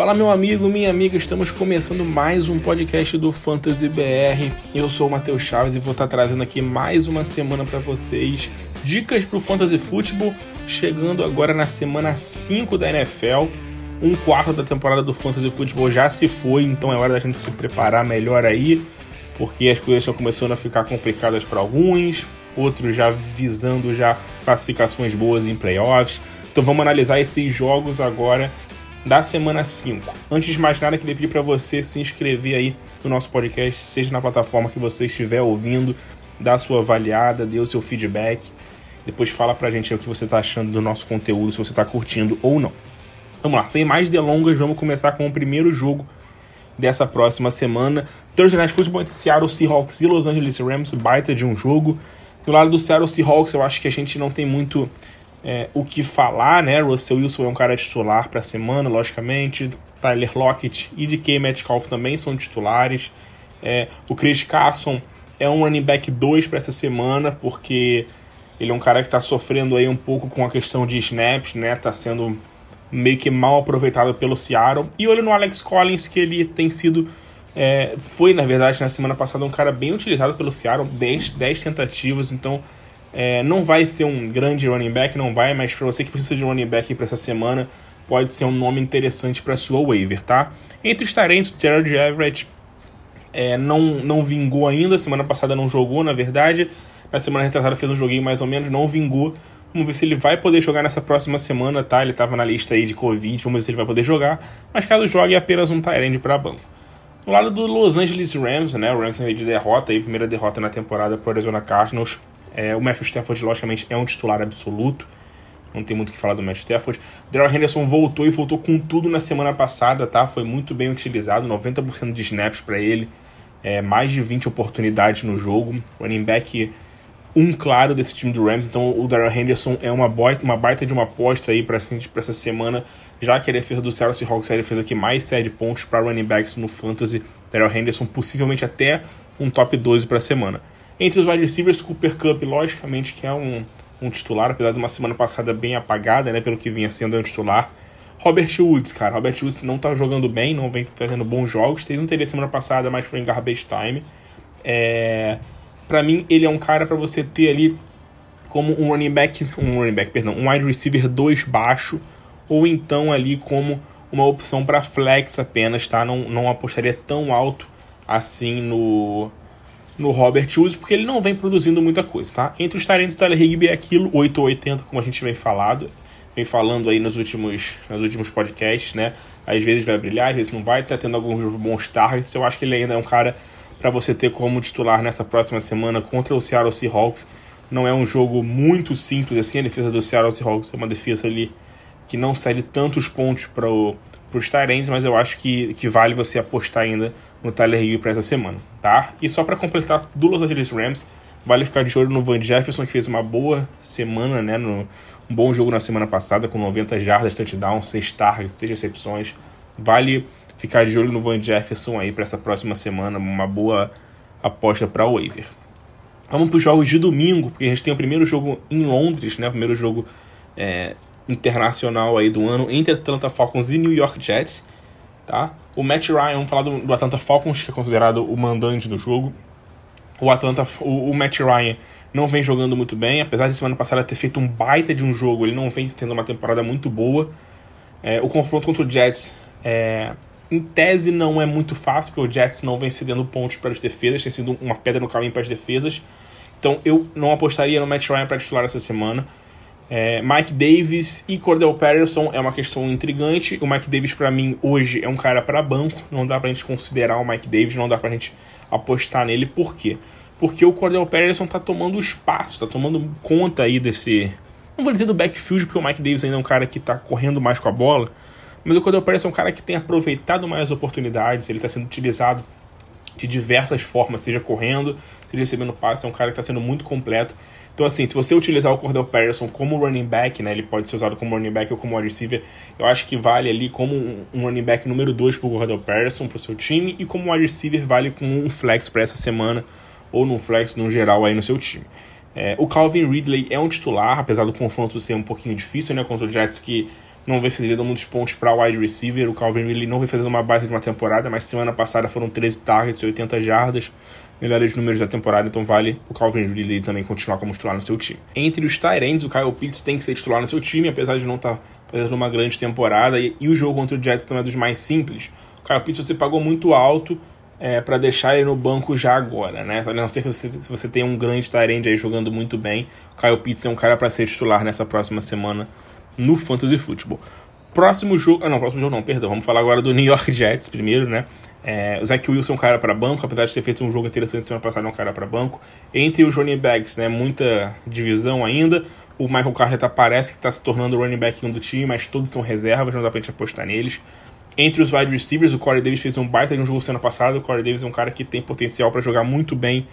Fala meu amigo, minha amiga, estamos começando mais um podcast do Fantasy BR. Eu sou o Matheus Chaves e vou estar trazendo aqui mais uma semana para vocês dicas para o Fantasy Football, chegando agora na semana 5 da NFL. Um quarto da temporada do Fantasy Football já se foi, então é hora da gente se preparar melhor aí, porque as coisas estão começando a ficar complicadas para alguns, outros já visando já classificações boas em playoffs. Então vamos analisar esses jogos agora da semana 5. Antes de mais nada, queria pedir para você se inscrever aí no nosso podcast, seja na plataforma que você estiver ouvindo, dá sua avaliada, dê o seu feedback. Depois fala pra gente o que você tá achando do nosso conteúdo, se você tá curtindo ou não. Vamos lá, sem mais delongas, vamos começar com o primeiro jogo dessa próxima semana. Thursday Night Football entre Seattle Seahawks e Los Angeles Rams, baita de um jogo. Do lado do Seattle Seahawks, eu acho que a gente não tem muito é, o que falar, né? Russell Wilson é um cara titular para a semana, logicamente. Tyler Lockett e DK Metcalf também são titulares. É, o Chris Carson é um running back 2 para essa semana, porque ele é um cara que está sofrendo aí um pouco com a questão de snaps, né? Tá sendo meio que mal aproveitado pelo Seattle. E olho no Alex Collins, que ele tem sido. É, foi, na verdade, na semana passada um cara bem utilizado pelo Seattle, 10, 10 tentativas, então é, não vai ser um grande running back, não vai, mas para você que precisa de running back para essa semana, pode ser um nome interessante para sua waiver, tá? Entre os tarentes, o Jared Everett é, não, não vingou ainda, semana passada não jogou, na verdade. Na semana retrasada fez um joguinho mais ou menos, não vingou. Vamos ver se ele vai poder jogar nessa próxima semana, tá? Ele estava na lista aí de Covid, vamos ver se ele vai poder jogar. Mas caso jogue, é apenas um Tyrande para banco. No lado do Los Angeles Rams, né? O Rams veio de derrota aí, primeira derrota na temporada para Arizona Cardinals. É, o Matthew Stafford, logicamente, é um titular absoluto. Não tem muito o que falar do Matthew Stafford. Daryl Henderson voltou e voltou com tudo na semana passada, tá? Foi muito bem utilizado, 90% de snaps para ele, é, mais de 20 oportunidades no jogo. Running back um claro desse time do Rams, então o Daryl Henderson é uma, baita, uma baita de uma aposta aí para essa semana, já que a defesa do Seattle Seahawks é a defesa que mais cede pontos para running backs no Fantasy. Daryl Henderson possivelmente até um top 12 para a semana. Entre os wide receivers, Cooper Cup, logicamente, que é um, um titular, apesar de uma semana passada bem apagada, né, pelo que vinha sendo um titular. Robert Woods, cara, Robert Woods não tá jogando bem, não vem fazendo bons jogos. Teve um TD semana passada, mas foi em garbage time. É... Para mim, ele é um cara para você ter ali como um running back, um running back, perdão, um wide receiver 2 baixo, ou então ali como uma opção para flex apenas, tá? Não, não apostaria tão alto assim no no Robert Woods, porque ele não vem produzindo muita coisa, tá? Entre os talentos, o Tyler Higby é aquilo, 8 ou 80, como a gente vem falado, vem falando aí nos últimos, nos últimos podcasts, né? Às vezes vai brilhar, às vezes não vai, tá tendo alguns bons targets, eu acho que ele ainda é um cara para você ter como titular nessa próxima semana contra o Seattle Seahawks. Não é um jogo muito simples assim, a defesa do Seattle Seahawks é uma defesa ali que não cede tantos pontos para o para os Tyrants, mas eu acho que, que vale você apostar ainda no Tyler Hill para essa semana, tá? E só para completar do Los Angeles Rams, vale ficar de olho no Van Jefferson, que fez uma boa semana, né? No, um bom jogo na semana passada, com 90 jardas, touchdown, 6 targets, 6 recepções. Vale ficar de olho no Van Jefferson aí para essa próxima semana, uma boa aposta para o waiver. Vamos para os jogos de domingo, porque a gente tem o primeiro jogo em Londres, né? O primeiro jogo é, internacional aí do ano entre Atlanta Falcons e New York Jets, tá? O Matt Ryan, vamos falar do, do Atlanta Falcons, que é considerado o mandante do jogo. O Atlanta, o, o, Matt Ryan não vem jogando muito bem, apesar de semana passada ter feito um baita de um jogo, ele não vem tendo uma temporada muito boa. É, o confronto contra o Jets, é, em tese, não é muito fácil, porque o Jets não vem cedendo pontos para as defesas, tem sido uma pedra no caminho para as defesas. Então eu não apostaria no Matt Ryan para titular essa semana. É, Mike Davis e Cordell Patterson é uma questão intrigante. O Mike Davis, para mim, hoje é um cara para banco. Não dá pra gente considerar o Mike Davis, não dá pra gente apostar nele. Por quê? Porque o Cordell Patterson tá tomando espaço, tá tomando conta aí desse. Não vou dizer do backfield, porque o Mike Davis ainda é um cara que tá correndo mais com a bola. Mas o Cordell Patterson é um cara que tem aproveitado mais oportunidades, ele está sendo utilizado de diversas formas, seja correndo, seja recebendo passe, é um cara que está sendo muito completo. Então, assim, se você utilizar o Cordell Patterson como running back, né, ele pode ser usado como running back ou como wide receiver, eu acho que vale ali como um running back número 2 para o Cordell Patterson, para o seu time, e como wide receiver vale com um flex para essa semana, ou num flex no geral aí no seu time. É, o Calvin Ridley é um titular, apesar do confronto ser um pouquinho difícil, né, contra o Jets que não vem cedendo muitos pontos para wide receiver. O Calvin Ridley não vem fazendo uma baita de uma temporada, mas semana passada foram 13 targets e 80 jardas, melhores números da temporada, então vale o Calvin Ridley também continuar como titular no seu time. Entre os Tyrants, o Kyle Pitts tem que ser titular no seu time, apesar de não estar tá fazendo uma grande temporada, e, e, o jogo contra o Jets também é dos mais simples. O Kyle Pitts você pagou muito alto, é, para deixar ele no banco já agora, né? A não ser que você, se você tem um grande Tyrande aí jogando muito bem, o Kyle Pitts é um cara para ser titular nessa próxima semana no Fantasy Football. Próximo jogo. Ah, não, próximo jogo não, perdão. Vamos falar agora do New York Jets primeiro, né? É, o Zach Wilson é um cara para banco, apesar de ter feito um jogo interessante semana passada, é um cara para banco. Entre os running backs, né? Muita divisão ainda. O Michael Carter parece que está se tornando o running back 1 do time, mas todos são reservas, não dá pra gente apostar neles. Entre os wide receivers, o Corey Davis fez um baita de um jogo semana passada. O Corey Davis é um cara que tem potencial para jogar muito bem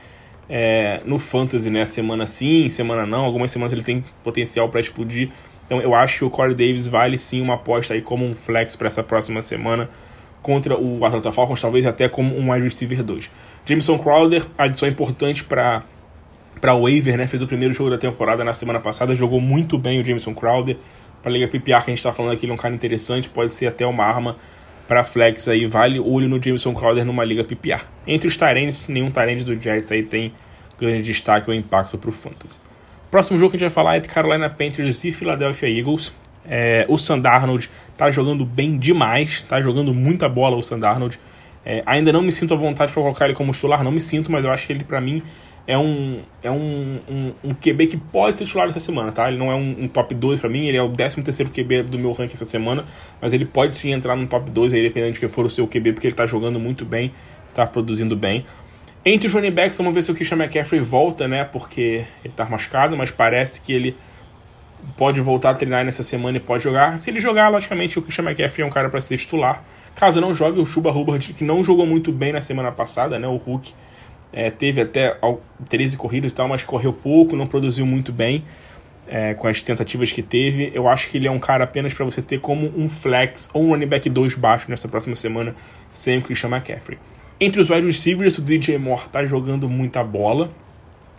é, no Fantasy, né? Semana sim, semana não. Algumas semanas ele tem potencial para explodir. Então eu acho que o Corey Davis vale sim uma aposta aí como um flex para essa próxima semana contra o Atlanta Falcons, talvez até como um wide receiver 2. Jameson Crowder, adição importante para para o waiver, né? Fez o primeiro jogo da temporada na semana passada, jogou muito bem o Jameson Crowder. Para a liga PPR que a gente está falando aqui, ele é um cara interessante, pode ser até uma arma para flex aí. Vale olho no Jameson Crowder numa liga PPR. Entre os Tyrants, nenhum Tyrant do Jets aí tem grande destaque ou impacto para o Fantasy. Próximo jogo que a gente vai falar é de Carolina Panthers e Philadelphia Eagles. É, o Sandarnold tá jogando bem demais, tá jogando muita bola o Sandarnold. É, ainda não me sinto à vontade para colocar ele como titular, não me sinto, mas eu acho que ele para mim é um, é um, um, um, QB que pode ser titular essa semana, tá? Ele não é um, um top 2 para mim, ele é o 13 terceiro QB do meu ranking essa semana, mas ele pode sim entrar no top 2 aí, dependendo de que for o seu QB, porque ele tá jogando muito bem, tá produzindo bem. Entre os running backs, vamos ver se o Christian McCaffrey volta, né? Porque ele tá machucado, mas parece que ele pode voltar a treinar nessa semana e pode jogar. Se ele jogar, logicamente, o Christian McCaffrey é um cara para ser titular. Caso não jogue, o Chuba Hubbard, que não jogou muito bem na semana passada, né? O Hulk é, teve até 13 corridas e tal, mas correu pouco, não produziu muito bem é, com as tentativas que teve. Eu acho que ele é um cara apenas para você ter como um flex ou um running back 2 baixo nessa próxima semana sem o Christian McCaffrey. Entre os wide receivers, o DJ Moore tá jogando muita bola.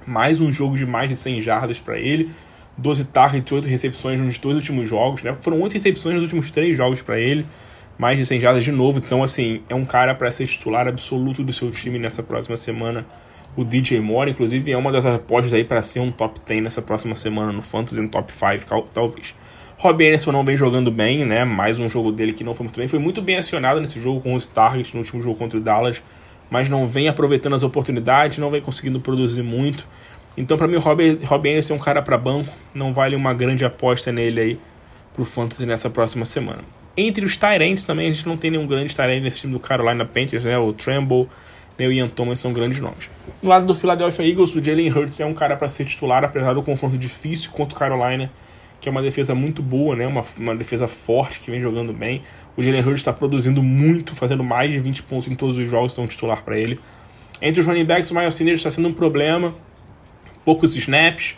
Mais um jogo de mais de 100 jardas para ele. 12 targets, 8 recepções nos dois últimos jogos. Né? Foram 8 recepções nos últimos 3 jogos para ele. Mais de 100 jardas de novo. Então, assim, é um cara para ser titular absoluto do seu time nessa próxima semana. O DJ Moore, inclusive, é uma das apostas aí para ser um top 10 nessa próxima semana no Fantasy, no top 5, talvez. Rob Anderson não vem jogando bem, né? Mais um jogo dele que não foi muito bem. Foi muito bem acionado nesse jogo com os targets no último jogo contra o Dallas, mas não vem aproveitando as oportunidades, não vem conseguindo produzir muito. Então, para mim, o Rob, Rob Anderson é um cara para banco, não vale uma grande aposta nele aí pro Fantasy nessa próxima semana. Entre os Tyrants também, a gente não tem nenhum grande Tyrant nesse time do Carolina Panthers, né? O Tremble, né? o Ian Thomas são grandes nomes. Do lado do Philadelphia Eagles, o Jalen Hurts é um cara para ser titular, apesar do confronto difícil contra o Carolina que é uma defesa muito boa, né? Uma, uma defesa forte que vem jogando bem. O Jalen Hurts está produzindo muito, fazendo mais de 20 pontos em todos os jogos, então titular para ele. Entre os running backs, o Miles Sanders está sendo um problema, poucos snaps,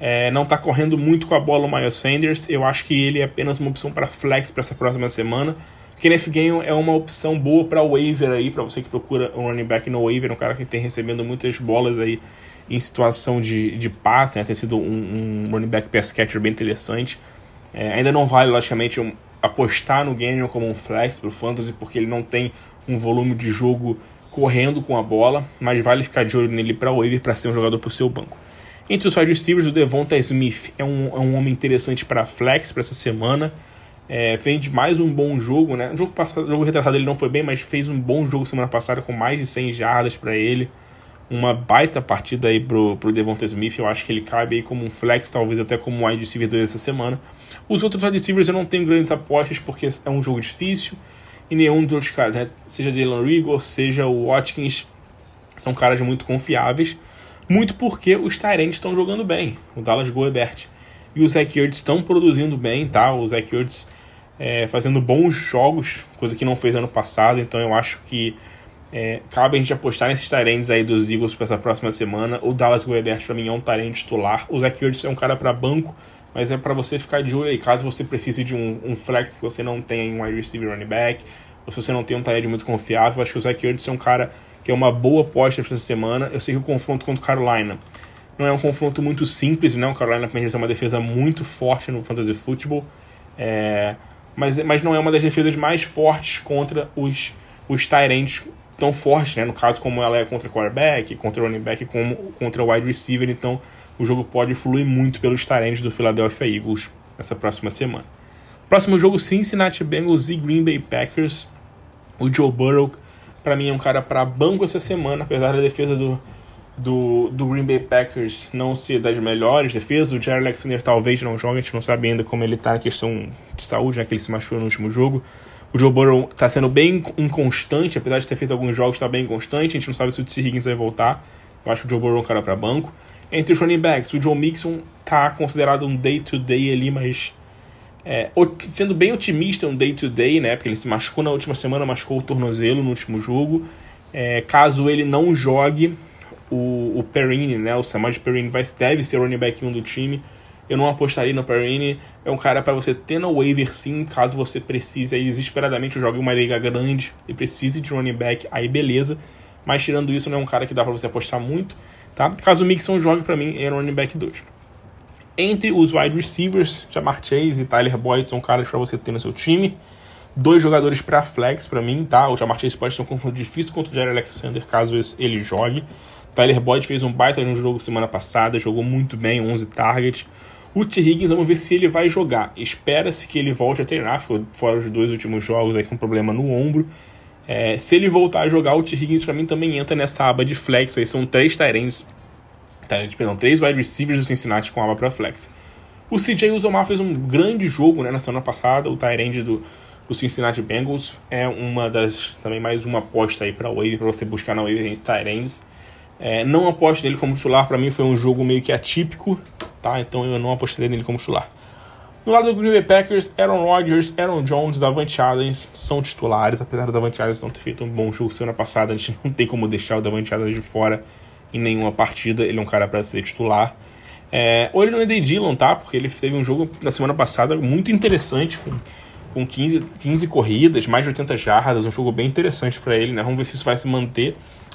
é, não está correndo muito com a bola o Miles Sanders. Eu acho que ele é apenas uma opção para flex para essa próxima semana. Kenneth Gainwell é uma opção boa para waiver aí, para você que procura um running back no waiver, um cara que tem recebendo muitas bolas aí em situação de, de passe, né? tem sido um, um running back pass catcher bem interessante. É, ainda não vale, logicamente, um, apostar no Gagnon como um flex para o Fantasy, porque ele não tem um volume de jogo correndo com a bola, mas vale ficar de olho nele para o waiver para ser um jogador para o seu banco. Entre os wide receivers, o Devonta Smith é um, é um homem interessante para flex para essa semana. É, fez mais um bom jogo, né? O jogo passado, jogo retrasado ele não foi bem, mas fez um bom jogo semana passada com mais de 100 jardas para ele uma baita partida aí pro, pro Devonta Smith. Eu acho que ele cabe aí como um flex, talvez até como um wide receiver essa semana. Os outros wide receivers eu não tenho grandes apostas porque é um jogo difícil e nenhum dos outros caras, né? seja Jalen Rigor, seja o Watkins, são caras muito confiáveis. Muito porque os Tyrants estão jogando bem, o Dallas Goebert e o Zach Ertz estão produzindo bem, tá? O Zach Ertz é, fazendo bons jogos, coisa que não fez ano passado, então eu acho que é, cabe a gente apostar nesses talentos aí dos Eagles para essa próxima semana. O Dallas Goedert para mim é um talento titular. O Zach Ertz é um cara para banco, mas é para você ficar de olho aí. Caso você precise de um, um flex que você não tenha em um wide receiver running back, ou se você não tem um talento muito confiável, acho que o Zach Ertz é um cara que é uma boa aposta para essa semana. Eu sei que o confronto contra o Carolina não é um confronto muito simples, né? O Carolina Panthers é uma defesa muito forte no fantasy football. É, mas, mas não é uma das defesas mais fortes contra os, os Tyrants tão fortes, né? No caso, como ela é contra quarterback, contra running back, como contra wide receiver. Então, o jogo pode fluir muito pelos Tyrants do Philadelphia Eagles nessa próxima semana. Próximo jogo, Cincinnati Bengals e Green Bay Packers. O Joe Burrow, para mim, é um cara para banco essa semana, apesar da defesa do, do, do Green Bay Packers não ser das melhores defesas. O Jerry Alexander talvez não jogue, a gente não sabe ainda como ele tá na questão de saúde, né, que ele se machucou no último jogo. O Joe Burrow tá sendo bem inconstante, apesar de ter feito alguns jogos, tá bem inconstante. A gente não sabe se o T. Higgins vai voltar. Eu acho que o Joe Burrow é um cara para banco. Entre os running backs, o Joe Mixon tá considerado um day-to-day -day ali, mas é, sendo bem otimista, um day-to-day, -day, né? Porque ele se machucou na última semana, machucou o tornozelo no último jogo. É, caso ele não jogue, o, o Perrine, né? O Samaj Perrine vai, deve ser o running back 1 do time. Eu não apostaria no Perrine. É um cara para você ter no waiver sim, caso você precise aí desesperadamente jogue uma liga grande e precise de running back, aí beleza. Mas tirando isso, não é um cara que dá para você apostar muito, tá? Caso o Mixon jogue para mim, é running back 2. Entre os wide receivers, Jamar Chase e Tyler Boyd são caras para você ter no seu time. Dois jogadores para flex para mim, tá? O Jamar Chase pode ser um confronto difícil contra o Jerry Alexander caso ele jogue. Tyler Boyd fez um baita no jogo semana passada, jogou muito bem, 11 targets. T. Higgins, vamos ver se ele vai jogar. Espera-se que ele volte a treinar, ficou fora os dois últimos jogos aí com um problema no ombro. É, se ele voltar a jogar, o T. Higgins para mim também entra nessa aba de flex. Aí são três Tyrants, perdão, três wide receivers do Cincinnati com aba para flex. O CJ Uzomar fez um grande jogo né, na semana passada. O Tyrande do, do Cincinnati Bengals é uma das também mais uma aposta aí para wave para você buscar na wave Tyrands. É, não aposto nele como titular, para mim foi um jogo meio que atípico, tá? Então eu não apostei nele como titular. No lado do Green Bay Packers, Aaron Rodgers, Aaron Jones, Davante Adams são titulares, apesar do Davante Adams não ter feito um bom jogo semana passada, a gente não tem como deixar o Davante Adams de fora em nenhuma partida, ele é um cara para ser titular. É, ou ele não é de Dillon, tá? Porque ele teve um jogo na semana passada muito interessante, com, com 15, 15 corridas, mais de 80 jardas, um jogo bem interessante para ele, né? Vamos ver se isso vai se manter.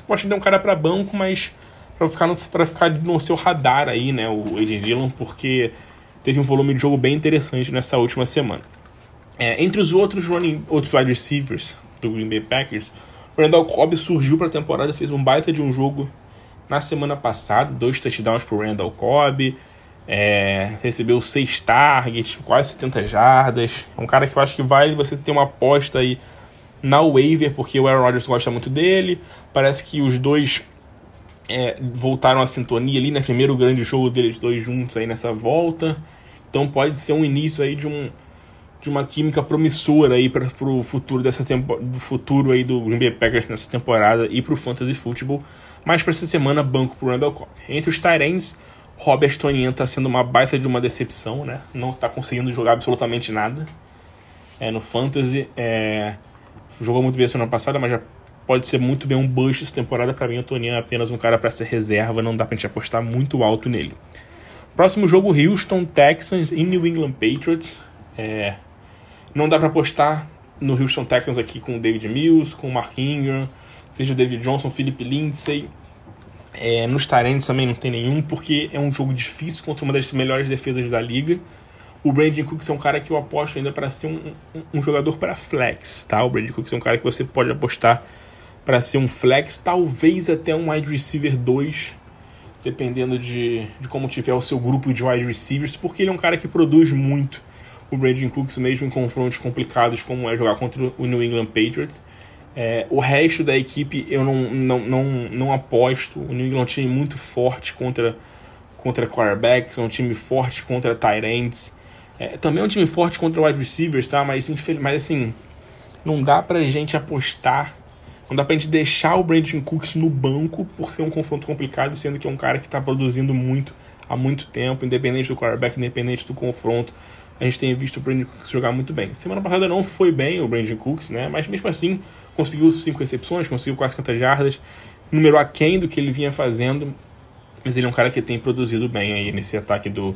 Eu acho é um cara para banco, mas para ficar, no, ficar no seu radar aí, né, o AJ Dillon, porque teve um volume de jogo bem interessante nessa última semana. É, entre os outros running, outros wide receivers do Green Bay Packers, o Randall Cobb surgiu para a temporada, fez um baita de um jogo na semana passada, dois touchdowns para o Randall Cobb, é, recebeu seis targets, quase 70 jardas. É um cara que eu acho que vale você ter uma aposta aí na waiver, porque o Aaron Rodgers gosta muito dele. Parece que os dois é, voltaram à sintonia ali, né? Primeiro grande jogo deles dois juntos aí nessa volta. Então pode ser um início aí de um de uma química promissora aí para o futuro dessa tempo, do futuro aí do Green Bay Packers nessa temporada e para o fantasy football. Mas para essa semana banco para Randall Cobb. Entre os Tyrants, Robert Tonian está sendo uma baita de uma decepção, né? Não está conseguindo jogar absolutamente nada. É, no fantasy, é, jogou muito bem a semana passada, mas já pode ser muito bem um bust essa temporada. Para mim, o Toninho é apenas um cara para ser reserva, não dá pra gente apostar muito alto nele. Próximo jogo, Houston Texans e New England Patriots. É, não dá para apostar no Houston Texans aqui com o David Mills, com o Mark Ingram, seja o David Johnson, Philip Lindsay. É, nos Tyrants também não tem nenhum, porque é um jogo difícil contra uma das melhores defesas da liga. O Brandon Cooks é um cara que eu aposto ainda para ser um, um, um jogador para flex, tá? O Brandon Cooks é um cara que você pode apostar para ser um flex, talvez até um wide receiver 2, dependendo de, de como tiver o seu grupo de wide receivers, porque ele é um cara que produz muito. O Brandon Cooks, mesmo em confrontos complicados, como é jogar contra o New England Patriots. É, o resto da equipe eu não, não, não, não aposto. O New England é um time muito forte contra, contra quarterbacks, é um time forte contra tight ends. É, também é um time forte contra wide receivers, tá? Mas, mas assim, não dá pra gente apostar, não dá pra gente deixar o Brandon Cooks no banco por ser um confronto complicado, sendo que é um cara que tá produzindo muito há muito tempo, independente do quarterback, independente do confronto. A gente tem visto o Brandon Cooks jogar muito bem. Semana passada não foi bem o Brandon Cooks, né? Mas mesmo assim, conseguiu 5 recepções, conseguiu quase 50 jardas, número aquém do que ele vinha fazendo. Mas ele é um cara que tem produzido bem aí nesse ataque do,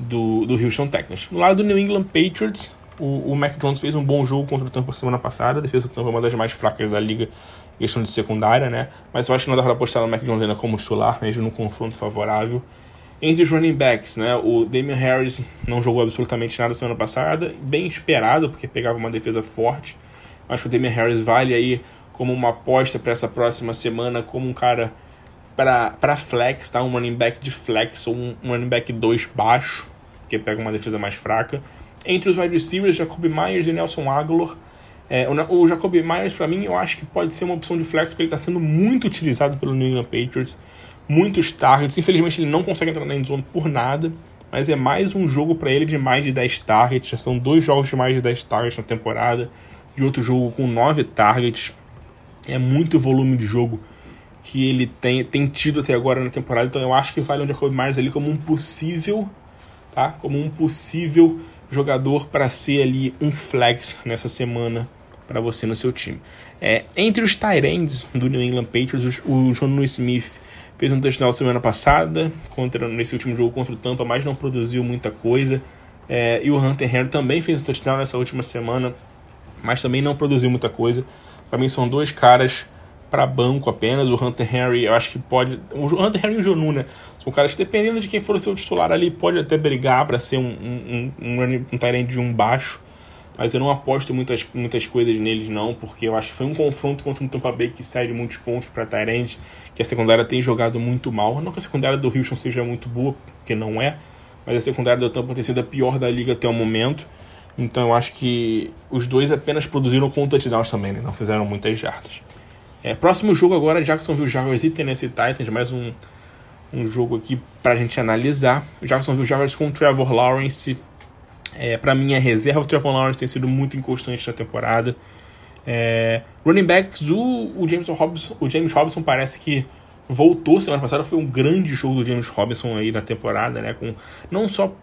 do, do Houston Texans. No lado do New England Patriots, o, o Mac Jones fez um bom jogo contra o Tampa semana passada. A defesa do Tampa é uma das mais fracas da liga em questão de secundária, né? Mas eu acho que não dá para apostar no Mac Jones ainda como titular, mesmo num confronto favorável. Entre os running backs, né, o Damian Harris não jogou absolutamente nada semana passada, bem esperado, porque pegava uma defesa forte. Acho que o Damian Harris vale aí como uma aposta para essa próxima semana, como um cara para flex, tá? Um running back de flex ou um, running back 2 baixo, que pega uma defesa mais fraca. Entre os wide receivers, Jacob Myers e Nelson Aguilar. É, o, o Jacob Myers, para mim, eu acho que pode ser uma opção de flex, porque ele está sendo muito utilizado pelo New England Patriots. Muitos targets. Infelizmente, ele não consegue entrar na endzone por nada. Mas é mais um jogo para ele de mais de 10 targets. Já são dois jogos de mais de 10 targets na temporada. E outro jogo com 9 targets. É muito volume de jogo que ele tem, tem tido até agora na temporada. Então eu acho que vale o Jacob Myers ali como um possível, tá? Como um possível jogador para ser ali um flex nessa semana para você no seu time. É, entre os Tyrands do New England Patriots, o, o John Smith fez um touchdown semana passada contra nesse último jogo contra o Tampa, mas não produziu muita coisa. É, e o Hunter Henry também fez um touchdown nessa última semana, mas também não produziu muita coisa. Para mim são dois caras para banco apenas. O Hunter Henry, eu acho que pode. O Hunter Henry e o Jonu, né? São caras que, dependendo de quem for o seu titular ali, pode até brigar para ser um, um, um, um, um de um baixo. Mas eu não aposto muitas, muitas coisas neles, não, porque eu acho que foi um confronto contra um Tampa Bay que sai de muitos pontos para Tyrande, que a secundária tem jogado muito mal. Não que a secundária do Houston seja muito boa, porque não é, mas a secundária do Tampa tem sido a pior da liga até o momento. Então eu acho que os dois apenas produziram com touchdowns também, né? não fizeram muitas jardas. É, próximo jogo agora, Jacksonville Jaguars e Tennessee Titans, mais um, um jogo aqui pra gente analisar. Jacksonville Jaguars com o Trevor Lawrence, é, pra mim é reserva, o Trevor Lawrence tem sido muito inconstante na temporada. É, running backs, o, o, James Robinson, o James Robinson parece que voltou semana passada, foi um grande jogo do James Robinson aí na temporada, né, com, não só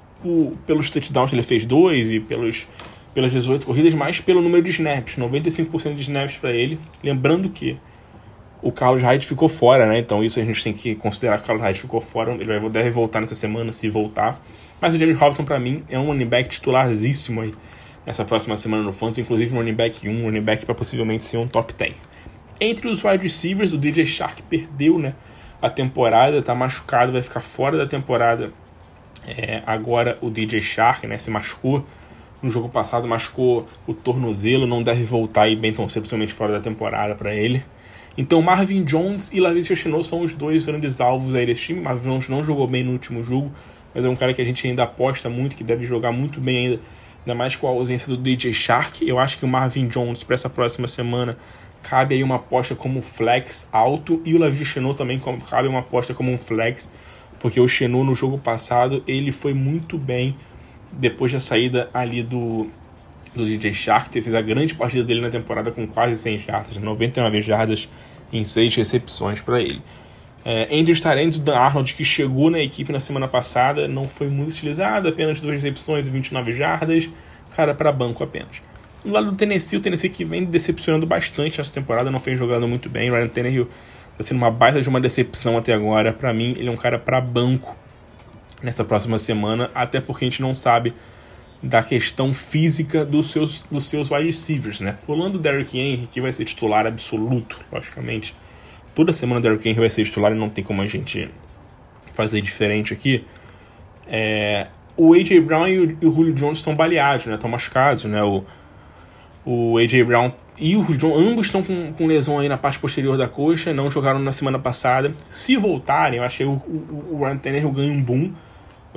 pelos touchdowns que ele fez dois e pelos pelas 18 corridas, mas pelo número de snaps, 95% de snaps para ele. Lembrando que o Carlos Hyde ficou fora, né? Então isso a gente tem que considerar que o Carlos Hyde ficou fora. Ele vai, deve voltar nessa semana, se voltar. Mas o James Robinson, para mim, é um running back titularzíssimo aí nessa próxima semana no Fantasy. Inclusive um running back 1, um running back para possivelmente ser um top 10. Entre os wide receivers, o DJ Shark perdeu, né? A temporada, tá machucado, vai ficar fora da temporada. É, agora o DJ Shark, né? Se machucou no jogo passado machucou o tornozelo, não deve voltar aí bem tão cedo, principalmente fora da temporada para ele. Então Marvin Jones e Lavicia Chinot são os dois grandes alvos aí desse time. Marvin Jones não jogou bem no último jogo, mas é um cara que a gente ainda aposta muito, que deve jogar muito bem ainda, ainda mais com a ausência do DJ Shark. Eu acho que o Marvin Jones para essa próxima semana cabe aí uma aposta como flex alto e o Lavicia Chinot também cabe uma aposta como um flex, porque o Chinot no jogo passado ele foi muito bem depois da saída ali do, do DJ Shark, fez a grande partida dele na temporada com quase 100 jardas, 99 jardas em 6 recepções para ele. É, entre os talentos, Dan Arnold, que chegou na equipe na semana passada, não foi muito utilizado, apenas duas recepções e 29 jardas, cara para banco apenas. Do lado do Tennessee, o Tennessee que vem decepcionando bastante nessa temporada, não vem jogando muito bem. Ryan Tannehill está sendo uma baita de uma decepção até agora. Para mim, ele é um cara para banco nessa próxima semana, até porque a gente não sabe da questão física dos seus, dos seus wide receivers, né? Pulando o Derrick Henry, que vai ser titular absoluto, logicamente. Toda semana o Derrick Henry vai ser titular e não tem como a gente fazer diferente aqui. É, o A.J. Brown e o, Julio Jones estão baleados, né? Estão machucados, né? O, o A.J. Brown e o Julio Jones, ambos estão com, com lesão aí na parte posterior da coxa, não jogaram na semana passada. Se voltarem, eu achei o, o, o Ryan ganha um boom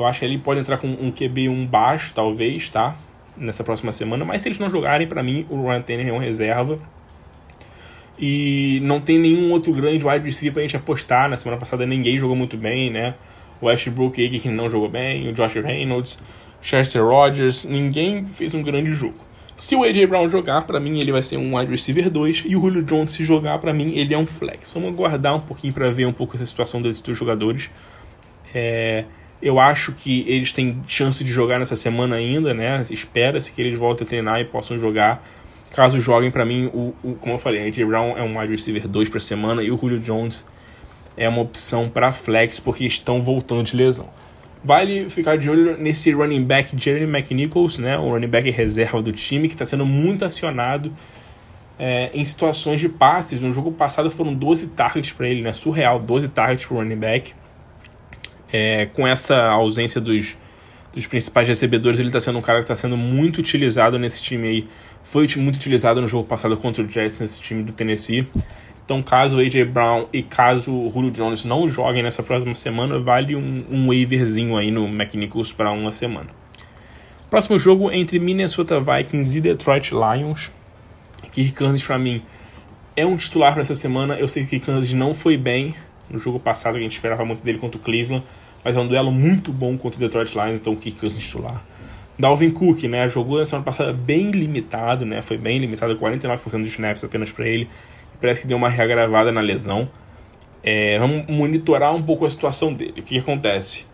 eu acho que ele pode entrar com um QB um baixo, talvez, tá? Nessa próxima semana. Mas se eles não jogarem, para mim, o Ryan Tannehill é uma reserva. E não tem nenhum outro grande wide receiver pra gente apostar. Na semana passada ninguém jogou muito bem, né? O Westbrook aí que não jogou bem, o Josh Reynolds, Chester Rogers, ninguém fez um grande jogo. Se o AJ Brown jogar, para mim ele vai ser um wide receiver 2 e o Julio Jones se jogar, para mim ele é um flex. Vamos aguardar um pouquinho para ver um pouco essa situação desses dois jogadores. É, eu acho que eles têm chance de jogar nessa semana ainda, né? Espera-se que eles voltem a treinar e possam jogar. Caso joguem, para mim, o, o, como eu falei, AJ Brown é um wide receiver 2 para semana e o Julio Jones é uma opção para flex porque estão voltando de lesão. Vale ficar de olho nesse running back Jeremy McNichols, né? O running back reserva do time que está sendo muito acionado é, em situações de passes. No jogo passado foram 12 targets para ele, né? Surreal, 12 targets para running back. É, com essa ausência dos, dos principais recebedores, ele está sendo um cara que está sendo muito utilizado nesse time aí. Foi muito utilizado no jogo passado contra o Jets, nesse time do Tennessee. Então, caso o A.J. Brown e caso o Julio Jones não joguem nessa próxima semana, vale um, um waiverzinho aí no McNichols para uma semana. Próximo jogo entre Minnesota Vikings e Detroit Lions. Kirk Kansas, para mim, é um titular para essa semana. Eu sei que Kansas não foi bem no jogo passado, que a gente esperava muito dele contra o Cleveland, mas é um duelo muito bom contra o Detroit Lions, então o Kirk Cousins titular. Dalvin Cook, né, jogou na semana passada bem limitado, né, foi bem limitado, 49% dos snaps apenas para ele, parece que deu uma reagravada na lesão. É, vamos monitorar um pouco a situação dele. O que, que acontece?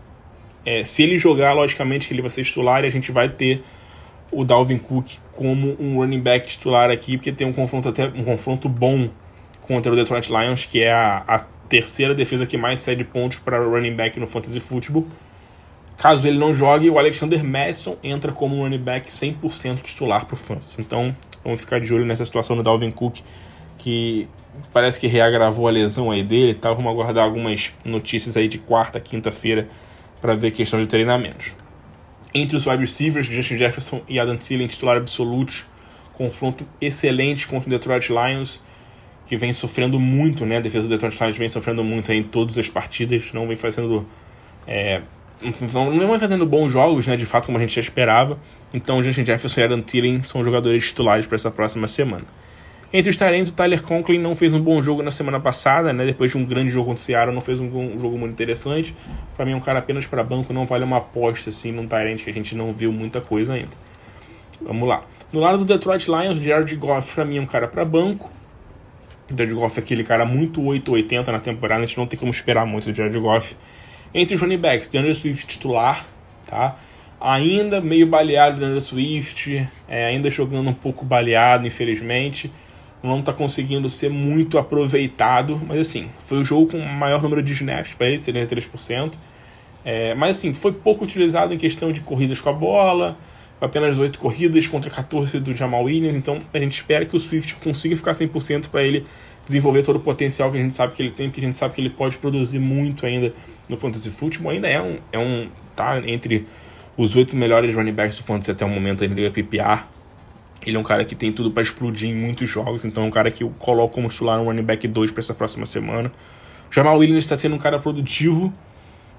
É, se ele jogar, logicamente que ele vai ser titular e a gente vai ter o Dalvin Cook como um running back titular aqui, porque tem um confronto até um confronto bom contra o Detroit Lions, que é a, a terceira defesa que mais cede pontos para running back no fantasy football. Caso ele não jogue, o Alexander Madison entra como running back 100% titular para o fantasy. Então, vamos ficar de olho nessa situação do Dalvin Cook, que parece que reagravou a lesão aí dele e tal. Vamos aguardar algumas notícias aí de quarta, quinta-feira para ver questão de treinamentos. Entre os wide receivers, Justin Jefferson e Adam Thielen, titular absolutos, confronto excelente contra o Detroit Lions, que vem sofrendo muito, né? A defesa do Detroit Lions vem sofrendo muito em todas as partidas, não vem fazendo é, não vem fazendo bons jogos, né? De fato, como a gente já esperava. Então, Justin Jefferson e Adam Thielen são jogadores titulares para essa próxima semana. Entre os Tyrants, o Tyler Conklin não fez um bom jogo na semana passada, né? Depois de um grande jogo contra o Seattle, não fez um, um jogo muito interessante. Para mim, é um cara apenas para banco, não vale uma aposta assim num Tyrant que a gente não viu muita coisa ainda. Vamos lá. No lado do Detroit Lions, o Jared Goff para mim é um cara para banco. Jared Goff é aquele cara muito 880 na temporada, a gente não tem como esperar muito do Jared Goff. Entre os running backs, DeAndre Swift titular, tá? Ainda meio baleado DeAndre Swift, é, ainda jogando um pouco baleado, infelizmente não está conseguindo ser muito aproveitado, mas assim, foi o jogo com o maior número de snaps para ele, 73%. É, mas assim, foi pouco utilizado em questão de corridas com a bola, apenas 8 corridas contra 14 do Jamal Williams, então a gente espera que o Swift consiga ficar 100% para ele desenvolver todo o potencial que a gente sabe que ele tem, porque a gente sabe que ele pode produzir muito ainda no Fantasy Football, ainda é um, é um tá entre os oito melhores running backs do Fantasy até o momento ainda Liga PPR, ele é um cara que tem tudo para explodir em muitos jogos, então é um cara que eu coloco como titular no running back 2 para essa próxima semana. Jamal Williams está sendo um cara produtivo,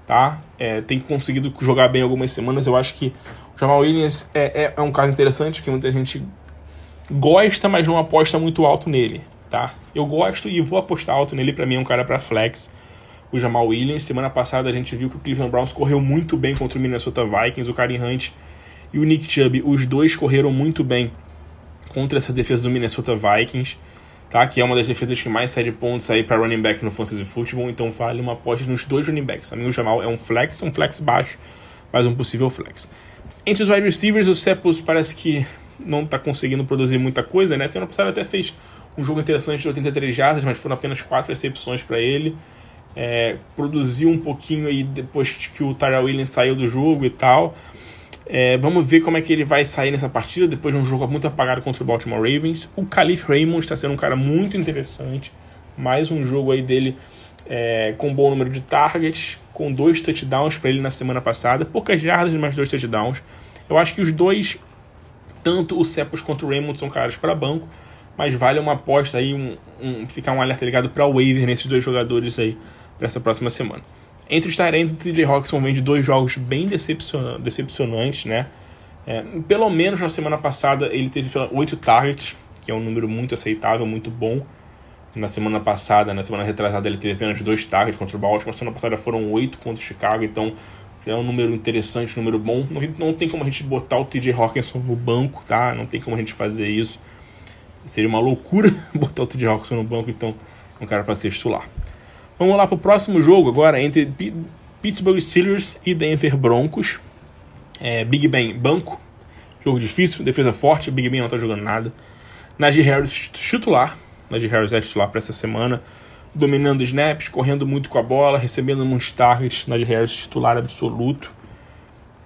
tá? É, tem conseguido jogar bem algumas semanas. Eu acho que Jamal Williams é, é, é um caso interessante, porque muita gente gosta, mas não aposta muito alto nele, tá? Eu gosto e vou apostar alto nele, para mim é um cara para flex. O Jamal Williams, semana passada a gente viu que o Cleveland Browns correu muito bem contra o Minnesota Vikings, o Karim Hunt e o Nick Chubb, os dois correram muito bem contra essa defesa do Minnesota Vikings, tá? Que é uma das defesas que mais cede pontos aí para running back no fantasy football, então vale uma aposta nos dois running backs. A mim o Jamal é um flex, um flex baixo, mas um possível flex. Entre os wide receivers, o Cepos parece que não está conseguindo produzir muita coisa, né? Semana passada até fez um jogo interessante de 83 jardas, mas foram apenas quatro recepções para ele. É, produziu um pouquinho aí depois que o Tyrell Williams saiu do jogo e tal. É, vamos ver como é que ele vai sair nessa partida depois de um jogo muito apagado contra o Baltimore Ravens. O Calif Raymond está sendo um cara muito interessante. Mais um jogo aí dele é, com um bom número de targets, com dois touchdowns para ele na semana passada. Poucas jardas, mas dois touchdowns. Eu acho que os dois, tanto o Cepos quanto o Raymond, são caras para banco. Mas vale uma aposta aí, um, um ficar um alerta ligado para o waiver nesses dois jogadores aí para essa próxima semana. Entre os Tyrants, o TJ Hawkinson vem de dois jogos bem decepcion decepcionantes, né? É, pelo menos na semana passada ele teve oito targets, que é um número muito aceitável, muito bom. Na semana passada, na semana retrasada, ele teve apenas dois targets contra o Baltimore. Na semana passada foram oito contra o Chicago, então é um número interessante, um número bom. Não, não tem como a gente botar o TJ Hawkinson no banco, tá? Não tem como a gente fazer isso. Seria uma loucura botar o TJ Hawkinson no banco, então é um cara para ser titular. Vamos lá para o próximo jogo agora entre Pittsburgh Steelers e Denver Broncos. É, Big Ben, banco. Jogo difícil, defesa forte. Big Ben não está jogando nada. Najee Harris, titular. Najee Harris é titular para essa semana. Dominando snaps, correndo muito com a bola, recebendo muitos targets. Najee Harris, titular absoluto.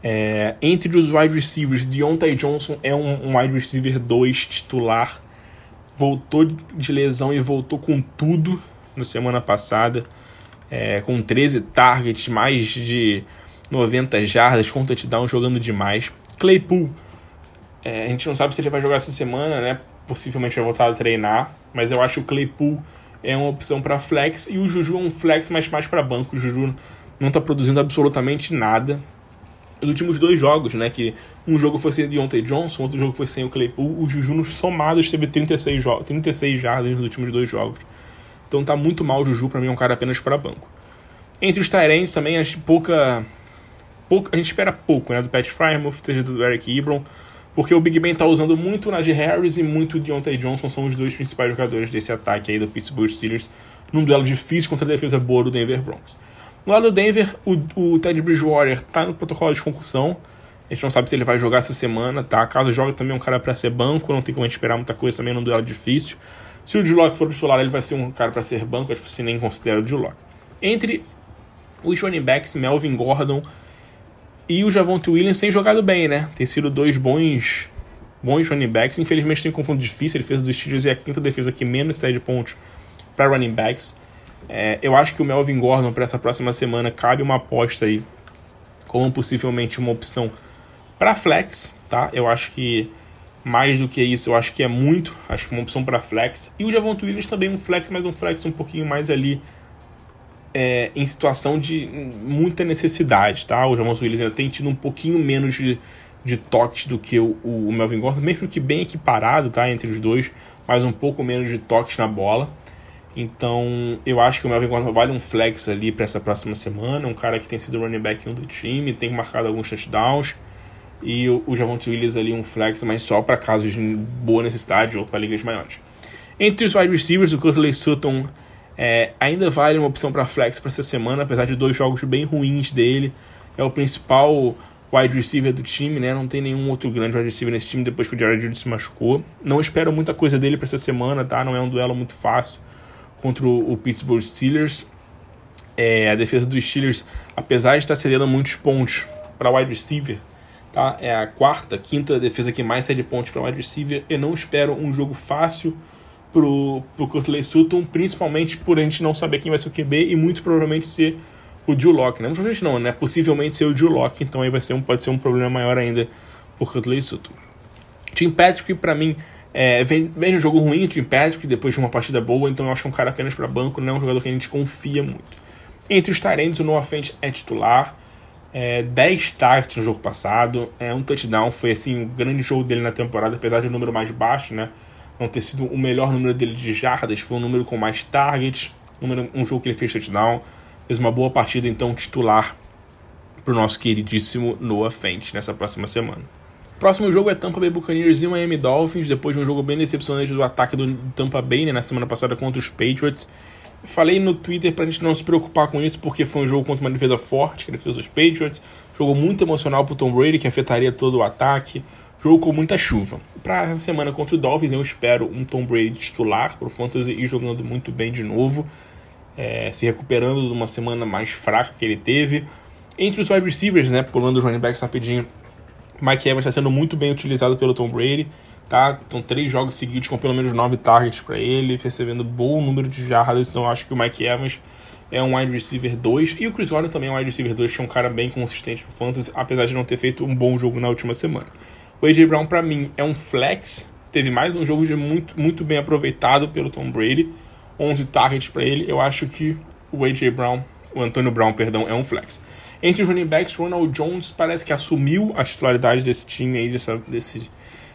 É, entre os wide receivers, Deontay Johnson é um, um wide receiver 2 titular. Voltou de lesão e voltou com tudo na semana passada. é, com 13 targets, mais de 90 jardas, com touchdown, jogando demais. Claypool, é, a gente não sabe se ele vai jogar essa semana, né? Possivelmente vai voltar a treinar, mas eu acho que o Claypool é uma opção para flex e o Juju é um flex, mas mais para banco. O Juju não está produzindo absolutamente nada. Nos últimos dois jogos, né? Que um jogo foi sem Deontay Johnson, outro jogo foi sem o Claypool. O Juju nos somados teve 36, 36 jardas nos últimos dois jogos. Então tá muito mal o Juju, para mim é um cara apenas para banco. Entre os Tyrants também, acho pouca, pouca. A gente espera pouco, né? Do Pat Frymouth, seja do Eric Ebron. Porque o Big Ben tá usando muito o Najee Harris e muito o Deontay Johnson, são os dois principais jogadores desse ataque aí do Pittsburgh Steelers, num duelo difícil contra a defesa boa do Denver Broncos. No lado do Denver, o, o Ted Bridgewater tá no protocolo de concussão, a gente não sabe se ele vai jogar essa semana, tá? Caso jogue também é um cara para ser banco, não tem como a gente esperar muita coisa também num duelo difícil. Se o Julock for o titular, ele vai ser um cara para ser banco, acho que você nem considera o Julock. Entre os running backs, Melvin Gordon e o Javonte Williams têm jogado bem, né? Tem sido dois bons bons running backs. Infelizmente tem um confronto difícil. Ele fez dos Steelers e a quinta defesa que menos cede pontos para running backs. É, eu acho que o Melvin Gordon para essa próxima semana cabe uma aposta aí como possivelmente uma opção para flex, tá? Eu acho que mais do que isso, eu acho que é muito. Acho que é uma opção para flex. E o Javonte Williams também um flex, mas um flex um pouquinho mais ali é, em situação de muita necessidade, tá? O Jamal Williams ainda tem tido um pouquinho menos de, de toques do que o, o Melvin Gordon, mesmo que bem equiparado, tá? Entre os dois, mas um pouco menos de toques na bola. Então, eu acho que o Melvin Gordon vale um flex ali para essa próxima semana. Um cara que tem sido running back 1 do time, tem marcado alguns touchdowns. E o, o Javonte Williams ali um flex, mas só para casos de boa necessidade ou para ligas maiores. Entre os wide receivers, o Curtley Sutton é, ainda vale uma opção para flex para essa semana, apesar de dois jogos bem ruins dele. É o principal wide receiver do time, né? Não tem nenhum outro grande wide receiver nesse time depois que o Jared Judy se machucou. Não espero muita coisa dele para essa semana, tá? Não é um duelo muito fácil contra o, Pittsburgh Steelers. É, a defesa dos Steelers, apesar de estar cedendo muitos pontos para wide receiver, tá? É a quarta, quinta defesa que mais cede pontos para wide receiver. Eu não espero um jogo fácil pro, pro Curtley Sutton, principalmente por a gente não saber quem vai ser o QB e muito provavelmente ser o Drew Locke, né? Provavelmente não, né? Possivelmente ser o Drew Locke, então aí vai ser um, pode ser um problema maior ainda por Curtley Sutton. Tim Patrick, para mim, é, vem, vem um jogo ruim, Tim Patrick, depois de uma partida boa, então eu acho é um cara apenas para banco, não é um jogador que a gente confia muito. Entre os Tyrants, o Noah Fent é titular, é, 10 targets no jogo passado, é um touchdown, foi assim o grande jogo dele na temporada, apesar de um número mais baixo, né? Não ter sido o melhor número dele de jardas, foi um número com mais targets, um, jogo que ele fez touchdown, fez uma boa partida, então titular para o nosso queridíssimo Noah Fent nessa próxima semana. Próximo jogo é Tampa Bay Buccaneers e Miami Dolphins, depois de um jogo bem decepcionante do ataque do Tampa Bay né, na semana passada contra os Patriots. Falei no Twitter pra gente não se preocupar com isso, porque foi um jogo contra uma defesa forte, que a defesa dos Patriots. Jogo muito emocional pro Tom Brady, que afetaria todo o ataque. Jogo com muita chuva. Para essa semana contra o Dolphins, eu espero um Tom Brady titular para o Fantasy e jogando muito bem de novo, é, se recuperando de uma semana mais fraca que ele teve. Entre os wide receivers, né, pulando os running backs rapidinho, Mike Evans está sendo muito bem utilizado pelo Tom Brady. Tá? São três jogos seguidos com pelo menos nove targets para ele, recebendo bom número de jardas. Então acho que o Mike Evans é um wide receiver 2. E o Chris Gordon também é um wide receiver 2, que é um cara bem consistente no Fantasy, apesar de não ter feito um bom jogo na última semana. O AJ Brown, para mim, é um flex. Teve mais um jogo de muito, muito bem aproveitado pelo Tom Brady. 11 targets para ele. Eu acho que o AJ Brown, o Antônio Brown, perdão, é um flex. Entre os running backs, Ronald Jones parece que assumiu a titularidade desse time aí, dessa, desse,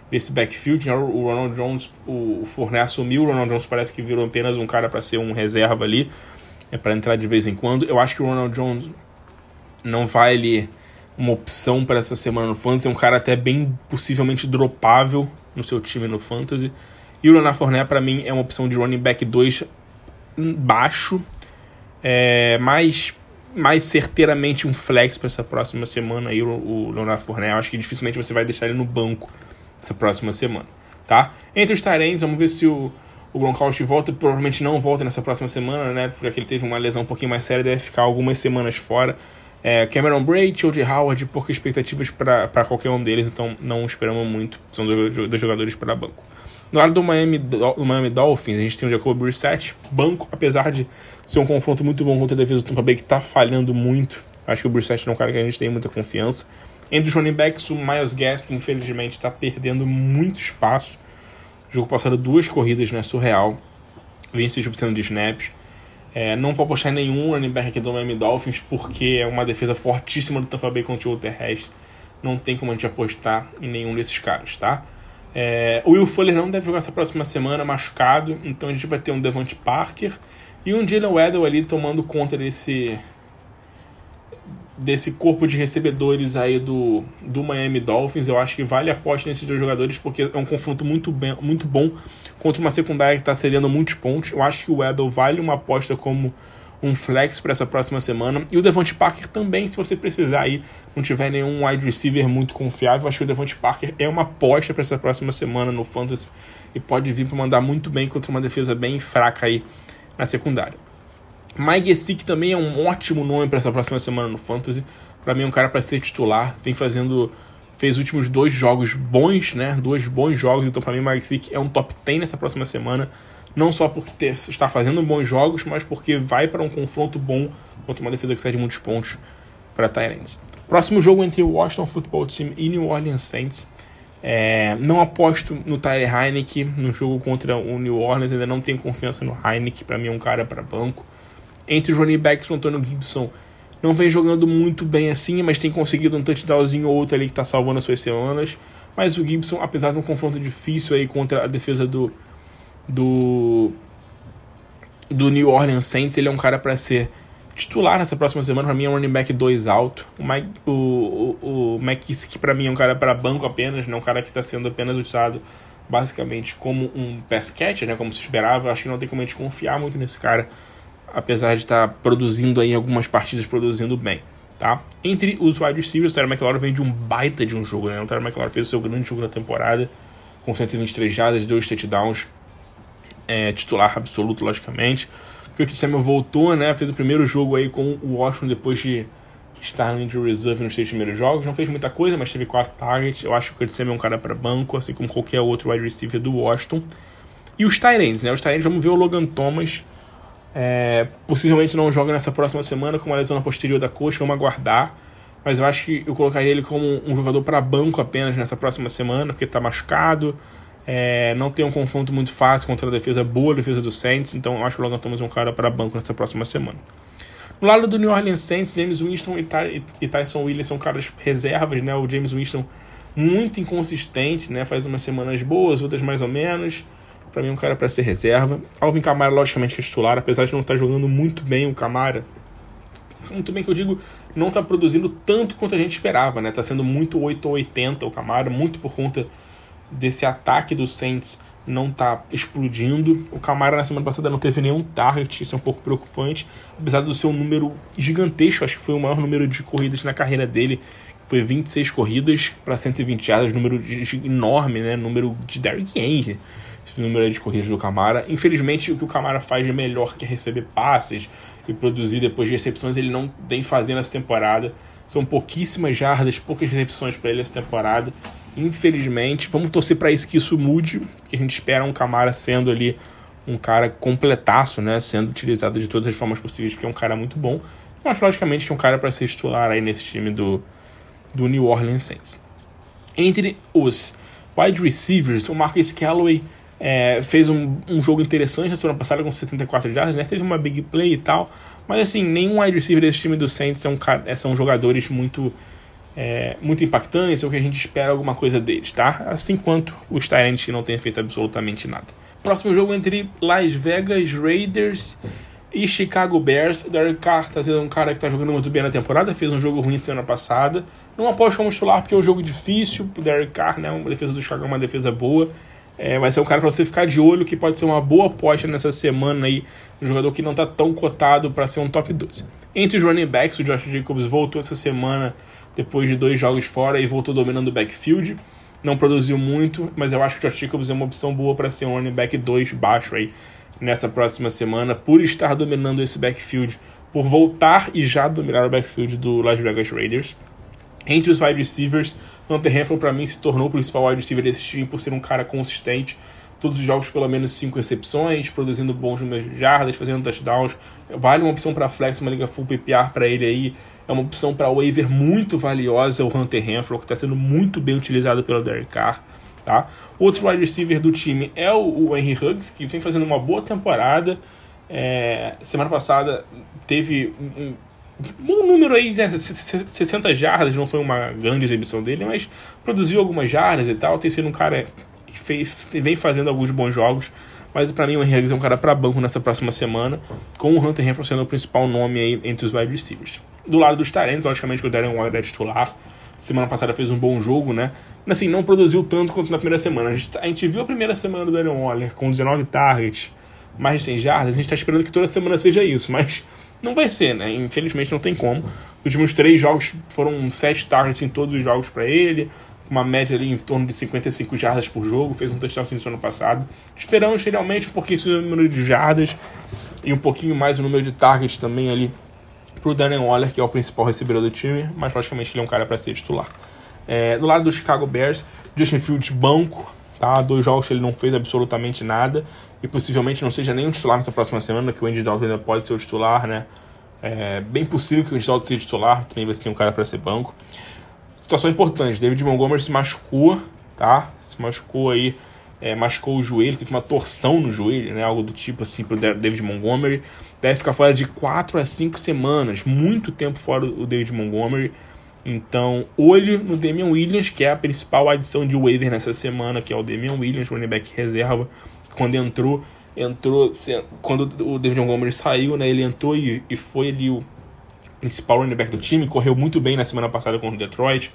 desse backfield. Né? O Ronald Jones, o Fournette assumiu. O Ronald Jones parece que virou apenas um cara para ser um reserva ali, é para entrar de vez em quando. Eu acho que o Ronald Jones não vai ali uma opção para essa semana no Fantasy. É um cara até bem possivelmente dropável no seu time no Fantasy. E o Leonard Fournette, para mim, é uma opção de running back 2 baixo, é, mais, mais certeiramente um flex para essa próxima semana. Aí, o, o Leonard Fournette, acho que dificilmente você vai deixar ele no banco essa próxima semana. Tá? Entre os Tyrants, vamos ver se o, o Gronkowski volta. Provavelmente não volta nessa próxima semana, né? Porque ele teve uma lesão um pouquinho mais séria, deve ficar algumas semanas fora. É, Cameron ou de Howard, poucas expectativas para qualquer um deles, então não esperamos muito. São dois, dois jogadores para banco. No lado do Miami, do Miami Dolphins, a gente tem o Jacob Brissett, banco, apesar de ser um confronto muito bom contra a defesa do Tampa Bay, que está falhando muito. Acho que o Brissett é um cara que a gente tem muita confiança. Entre os running backs, o Miles Gaskin, infelizmente, está perdendo muito espaço. O jogo passado, duas corridas, né? Surreal. 26% de snaps. É, não vou apostar em nenhum running back aqui do Miami Dolphins, porque é uma defesa fortíssima do Tampa Bay contra o terrestre. Não tem como a gente apostar em nenhum desses caras, tá? É, o Will Fuller não deve jogar essa próxima semana, machucado. Então a gente vai ter um Devante Parker e um Jalen Weddle ali tomando conta desse, desse corpo de recebedores aí do, do Miami Dolphins. Eu acho que vale a aposta nesses dois jogadores porque é um confronto muito, bem, muito bom contra uma secundária que está cedendo muitos pontos. Eu acho que o Weddle vale uma aposta como um flex para essa próxima semana. E o Devonte Parker também, se você precisar aí, não tiver nenhum wide receiver muito confiável, acho que o Devonte Parker é uma aposta para essa próxima semana no Fantasy e pode vir para mandar muito bem contra uma defesa bem fraca aí na secundária. Mike Gesick também é um ótimo nome para essa próxima semana no Fantasy. Para mim é um cara para ser titular, vem fazendo fez os últimos dois jogos bons, né? Dois bons jogos, então para mim Mike Gesick é um top 10 nessa próxima semana, não só por ter, estar fazendo bons jogos, mas porque vai para um confronto bom contra uma defesa que cede muitos pontos para Tyrants. Próximo jogo entre o Washington Football Team e New Orleans Saints. É, não aposto no Tyler Heineke no jogo contra o New Orleans, ainda não tenho confiança no Heineke, para mim é um cara para banco. Entre os running backs, o Antônio Gibson não vem jogando muito bem assim, mas tem conseguido um touchdownzinho ou outro ali que está salvando as suas semanas. Mas o Gibson, apesar de um confronto difícil aí contra a defesa do do do New Orleans Saints, ele é um cara para ser titular nessa próxima semana. Para mim é um running back 2 alto. O, Mike, o, o, o McKissick para mim é um cara para banco apenas, não né? um cara que está sendo apenas usado basicamente como um pass catcher, né, como se esperava. Eu acho que não tem como a gente confiar muito nesse cara apesar de estar produzindo aí algumas partidas produzindo bem, tá? Entre os wide receivers, o Terry McLaurin vem de um baita de um jogo, né? O Terry McLaurin fez o seu grande jogo na temporada, com 123 jardas, dois touchdowns, é, titular absoluto, logicamente. Curtis Samuel voltou, né? Fez o primeiro jogo aí com o Washington depois de estar no injury reserve nos três primeiros jogos. Não fez muita coisa, mas teve quatro targets. Eu acho que o Curtis Samuel é um cara para banco, assim como qualquer outro wide receiver do Washington. E os Tyrants, né? Os Tyrants, vamos ver o Logan Thomas é, possivelmente não joga nessa próxima semana com uma lesão na posterior da coxa, vamos aguardar. Mas eu acho que eu colocaria ele como um jogador para banco apenas nessa próxima semana, porque está machucado. É, não tem um confronto muito fácil contra a defesa boa, a defesa do Saints. Então eu acho que o Logan Thomas é um cara para banco nessa próxima semana. No lado do New Orleans Saints, James Winston e, Ty Tyson Williams são caras reservas, né? O James Winston muito inconsistente, né? Faz umas semanas boas, outras mais ou menos. Para mim, é um cara para ser reserva. Alvin Camara, logicamente, é titular, apesar de não estar tá jogando muito bem o Camara. Muito bem que eu digo, não está produzindo tanto quanto a gente esperava, né? Tá sendo muito 8 ou 80 o Camara, muito por conta desse ataque do Saints não tá explodindo. O Camara na semana passada não teve nenhum target, isso é um pouco preocupante, apesar do seu número gigantesco, acho que foi o maior número de corridas na carreira dele, foi 26 corridas para 120 yardas, número enorme, né? Número de Derrick Henry esse número de corridas do Camara. Infelizmente, o que o Camara faz de melhor que receber passes e produzir depois de recepções, ele não vem fazendo essa temporada. São pouquíssimas jardas, poucas recepções para ele essa temporada. Infelizmente, vamos torcer para isso que isso mude, porque a gente espera um Camara sendo ali um cara completaço, né, sendo utilizado de todas as formas possíveis, porque é um cara muito bom. Mas logicamente que é um cara para ser titular aí nesse time do, do New Orleans Saints. Entre os wide receivers, o Marcus Callaway é, fez um, um, jogo interessante na semana passada com 74 jardas, né? Teve uma big play e tal. Mas assim, nenhum wide receiver desse time do Saints são, é, são jogadores muito, é, muito impactantes ou que a gente espera alguma coisa deles, tá? Assim quanto os Tyrants que não têm feito absolutamente nada. Próximo jogo entre Las Vegas Raiders e Chicago Bears. Derek Carr tá sendo um cara que tá jogando muito bem na temporada, fez um jogo ruim semana passada. Não aposto como titular porque é um jogo difícil. O Derek Carr, né? Uma defesa do Chicago é uma defesa boa. É, vai ser um cara para você ficar de olho que pode ser uma boa aposta nessa semana aí, um jogador que não está tão cotado para ser um top 12. Entre os running backs, o Josh Jacobs voltou essa semana depois de dois jogos fora e voltou dominando o backfield. Não produziu muito, mas eu acho que o Josh Jacobs é uma opção boa para ser um running back 2 baixo aí nessa próxima semana, por estar dominando esse backfield por voltar e já dominar o backfield do Las Vegas Raiders. Entre os wide receivers, Hunter Renfro para mim se tornou o principal wide receiver desse time por ser um cara consistente. Todos os jogos pelo menos 5 recepções, produzindo bons números de jardas, fazendo touchdowns. Vale uma opção para flex, uma liga full PPR para ele aí. É uma opção para waiver muito valiosa, o Hunter Renfro, que está sendo muito bem utilizado pelo Derek Carr. Tá? Outro wide receiver do time é o, o Henry Huggs, que vem fazendo uma boa temporada. É, semana passada teve um, um número aí, né, 60 jardas, não foi uma grande exibição dele, mas produziu algumas jardas e tal. Tem sido um cara que fez, vem fazendo alguns bons jogos. Mas para mim o Henry é um cara para banco nessa próxima semana, com o Hunter Renfro sendo o principal nome aí entre os wide receivers. Do lado dos Tyrants, logicamente que o Darren Waller é titular. Semana passada fez um bom jogo, né? Mas assim, não produziu tanto quanto na primeira semana. A gente, a gente viu a primeira semana do Darren Waller com 19 targets, mais de 100 jardas. A gente está esperando que toda semana seja isso, mas não vai ser, né? Infelizmente não tem como. Os últimos três jogos foram 7 targets em todos os jogos para ele, uma média ali em torno de 55 jardas por jogo. Fez um touchdown no ano passado. Esperamos realmente um pouquinho o número de jardas e um pouquinho mais o número de targets também ali pro Darren Waller, que é o principal recebedor do time, mas logicamente ele é um cara para ser titular. É, do lado do Chicago Bears, Justin Fields banco, tá? Dois jogos ele não fez absolutamente nada e possivelmente não seja nem um titular nessa próxima semana, que o Andy Dalton ainda pode ser o titular, né? É bem possível que o Andy Dalton seja titular, também vai ser um cara para ser banco. Situação importante, David Montgomery se machucou, tá? Se machucou aí é, machucou o joelho, teve uma torção no joelho, né? Algo do tipo assim pro David Montgomery. Deve ficar fora de 4 a 5 semanas, muito tempo fora o David Montgomery. Então, olho no Damian Williams, que é a principal adição de waiver nessa semana, que é o Damian Williams, running back reserva. Quando entrou, entrou quando o David Montgomery saiu, né? Ele entrou e, e foi ali o principal running back do time, correu muito bem na semana passada contra o Detroit.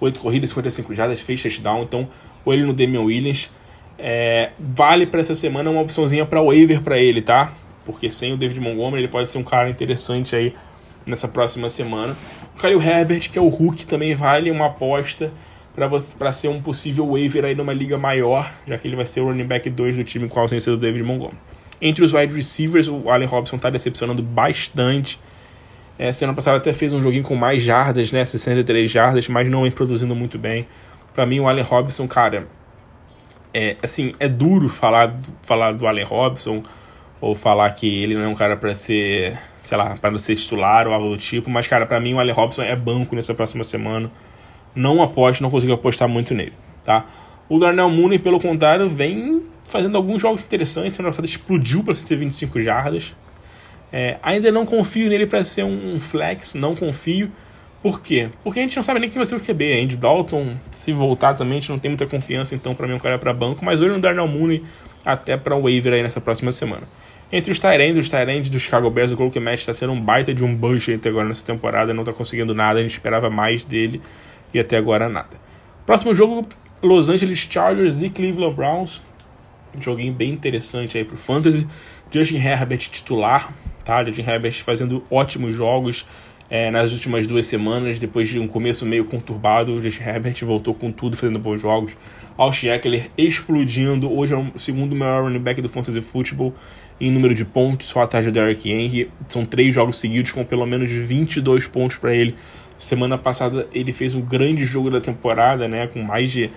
8 corridas, 55 jardas, fez touchdown. Então, olho no Damian Williams. É, vale para essa semana uma opçãozinha para waiver para ele, tá? Porque sem o David Montgomery ele pode ser um cara interessante aí nessa próxima semana. O Kyle Herbert, que é o Hulk, também vale uma aposta para ser um possível waiver aí numa liga maior, já que ele vai ser o running back 2 do time com a ausência do David Montgomery. Entre os wide receivers, o Allen Robson está decepcionando bastante. É, semana passada até fez um joguinho com mais jardas, né? 63 jardas, mas não vem produzindo muito bem. Para mim, o Allen Robson, cara, é, assim, é duro falar, falar do Allen Robson ou falar que ele não é um cara para ser, sei lá, para ser titular ou algo do tipo, mas cara, para mim o Allen Robson é banco nessa próxima semana. Não aposto, não consigo apostar muito nele, tá? O Darnell Mooney, pelo contrário, vem fazendo alguns jogos interessantes. Semana passada explodiu para 125 jardas. É, ainda não confio nele para ser um flex, não confio. Por quê? Porque a gente não sabe nem quem vai ser o QB. Andy Dalton, se voltar também, a gente não tem muita confiança, então para mim o cara é para banco. Mas olho no Darnell Mooney até para o waiver aí nessa próxima semana. Entre os Tyrands, os Tyrands do Chicago Bears, o Cole Match está sendo um baita de um bush até agora nessa temporada, não está conseguindo nada, a gente esperava mais dele e até agora nada. Próximo jogo, Los Angeles Chargers e Cleveland Browns. Um joguinho bem interessante aí pro Fantasy. Justin Herbert titular, tá? Justin Herbert fazendo ótimos jogos, é, nas últimas duas semanas, depois de um começo meio conturbado, Justin Herbert voltou com tudo, fazendo bons jogos. Austin Eckler explodindo, hoje é o segundo maior running back do Fantasy Football em número de pontos, só atrás do Derrick Henry. São três jogos seguidos com pelo menos 22 pontos para ele. Semana passada ele fez um grande jogo da temporada, né, com mais de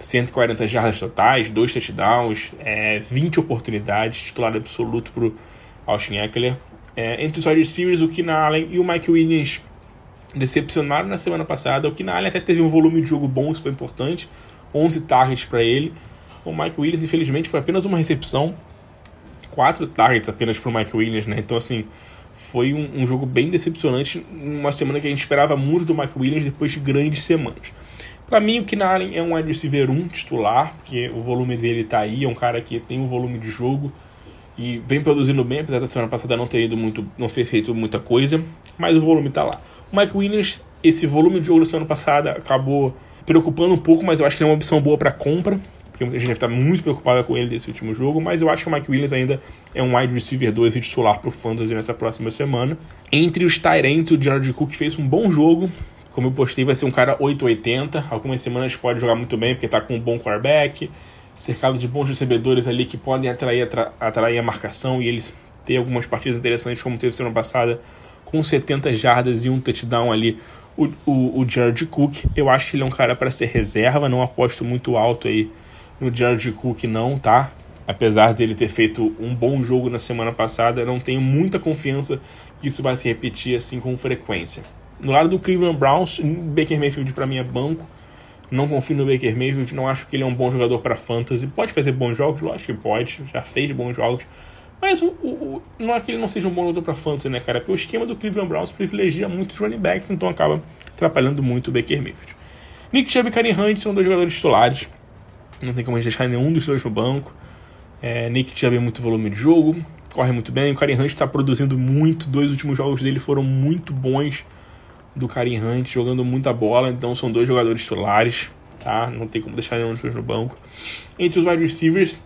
140 jardas totais, dois touchdowns, é, 20 oportunidades, titular absoluto para o Austin Eckler. É, entre os wide receivers, o Keenan Allen e o Mike Williams decepcionaram na semana passada. O Keenan Allen até teve um volume de jogo bom, isso foi importante. 11 targets para ele. O Mike Williams, infelizmente, foi apenas uma recepção. Quatro targets apenas para o Mike Williams, né? Então, assim, foi um, um, jogo bem decepcionante. Uma semana que a gente esperava muito do Mike Williams depois de grandes semanas. Para mim, o Allen é um wide receiver 1 titular, porque o volume dele tá aí. É um cara que tem um volume de jogo e vem produzindo bem, apesar da semana passada não ter ido muito, não ter feito muita coisa, mas o volume tá lá. O Mike Williams, esse volume de jogo da semana passada acabou preocupando um pouco, mas eu acho que é uma opção boa para compra, muita gente deve estar muito preocupada com ele desse último jogo, mas eu acho que o Mike Williams ainda é um wide receiver 2 e titular pro Fantasy nessa próxima semana. Entre os Tyrants, o Jared Cook fez um bom jogo, como eu postei, vai ser um cara 880. Algumas semanas pode jogar muito bem, porque tá com um bom quarterback cercado de bons recebedores ali que podem atrair, atra, atrair a marcação e eles ter algumas partidas interessantes, como teve semana passada com 70 jardas e um touchdown ali, o, o, o Jared Cook. Eu acho que ele é um cara para ser reserva, não aposto muito alto aí no Jared Cook, não, tá? Apesar dele ter feito um bom jogo na semana passada, não tenho muita confiança que isso vai se repetir assim com frequência. No lado do Cleveland Browns, Baker Mayfield para mim é banco. Não confio no Baker Mayfield, não acho que ele é um bom jogador para fantasy. Pode fazer bons jogos, lógico que pode, já fez bons jogos. Mas o, o, não é que ele não seja um bom jogador para fantasy, né, cara? Porque o esquema do Cleveland Browns privilegia muito os running backs, então acaba atrapalhando muito o Baker Mayfield. Nick Chubb e Karim Hunt são dois jogadores titulares. Não tem como a gente deixar nenhum dos dois no banco. É, Nick Chubb muito volume de jogo, corre muito bem. O Karim Hunt está produzindo muito. Dois últimos jogos dele foram muito bons do Karim Hunt, jogando muita bola. Então são dois jogadores titulares, tá? Não tem como deixar nenhum dos dois no banco. Entre os wide receivers,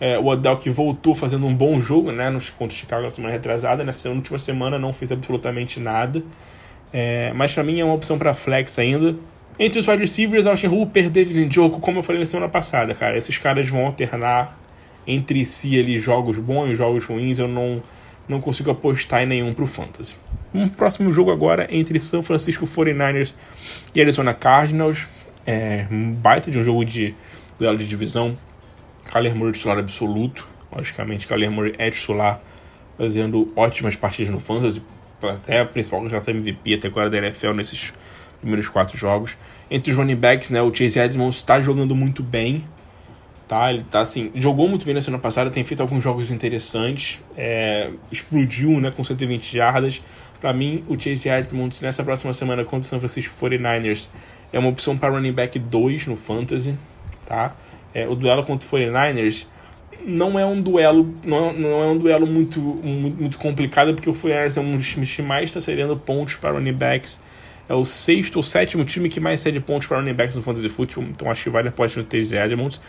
é, o Odell que voltou fazendo um bom jogo, né? Nos contra o Chicago na semana retrasada. Nessa última semana não fez absolutamente nada. É, mas para mim é uma opção para flex ainda. Entre os wide receivers, Austin Hooper, David Njoku, como eu falei na semana passada, cara, esses caras vão alternar entre si ali jogos bons jogos ruins, eu não, não consigo apostar em nenhum pro Fantasy. Um próximo jogo agora entre São Francisco 49ers e Arizona Cardinals. É um baita de um jogo de duelo de divisão. Kyler Murray titular absoluto. Logicamente, Kyler Murray é titular, fazendo ótimas partidas no Fantasy. Até a principal candidato MVP até agora da NFL nesses primeiros quatro jogos. Entre os running backs, né, o Chase Edmonds está jogando muito bem tá? Ele tá assim, jogou muito bem na semana passada, tem feito alguns jogos interessantes, é, explodiu, né, com 120 jardas. Para mim, o Chase Edmonds nessa próxima semana contra o San Francisco 49ers é uma opção para running back 2 no fantasy, tá? É, o duelo contra o 49ers não é um duelo, não, não é um duelo muito, muito, muito complicado, porque o 49ers é um dos times que mais está cedendo pontos para running backs é o sexto ou sétimo time que mais cede pontos para running backs no Fantasy Football, então acho que vale a aposta no Taze Edmonds.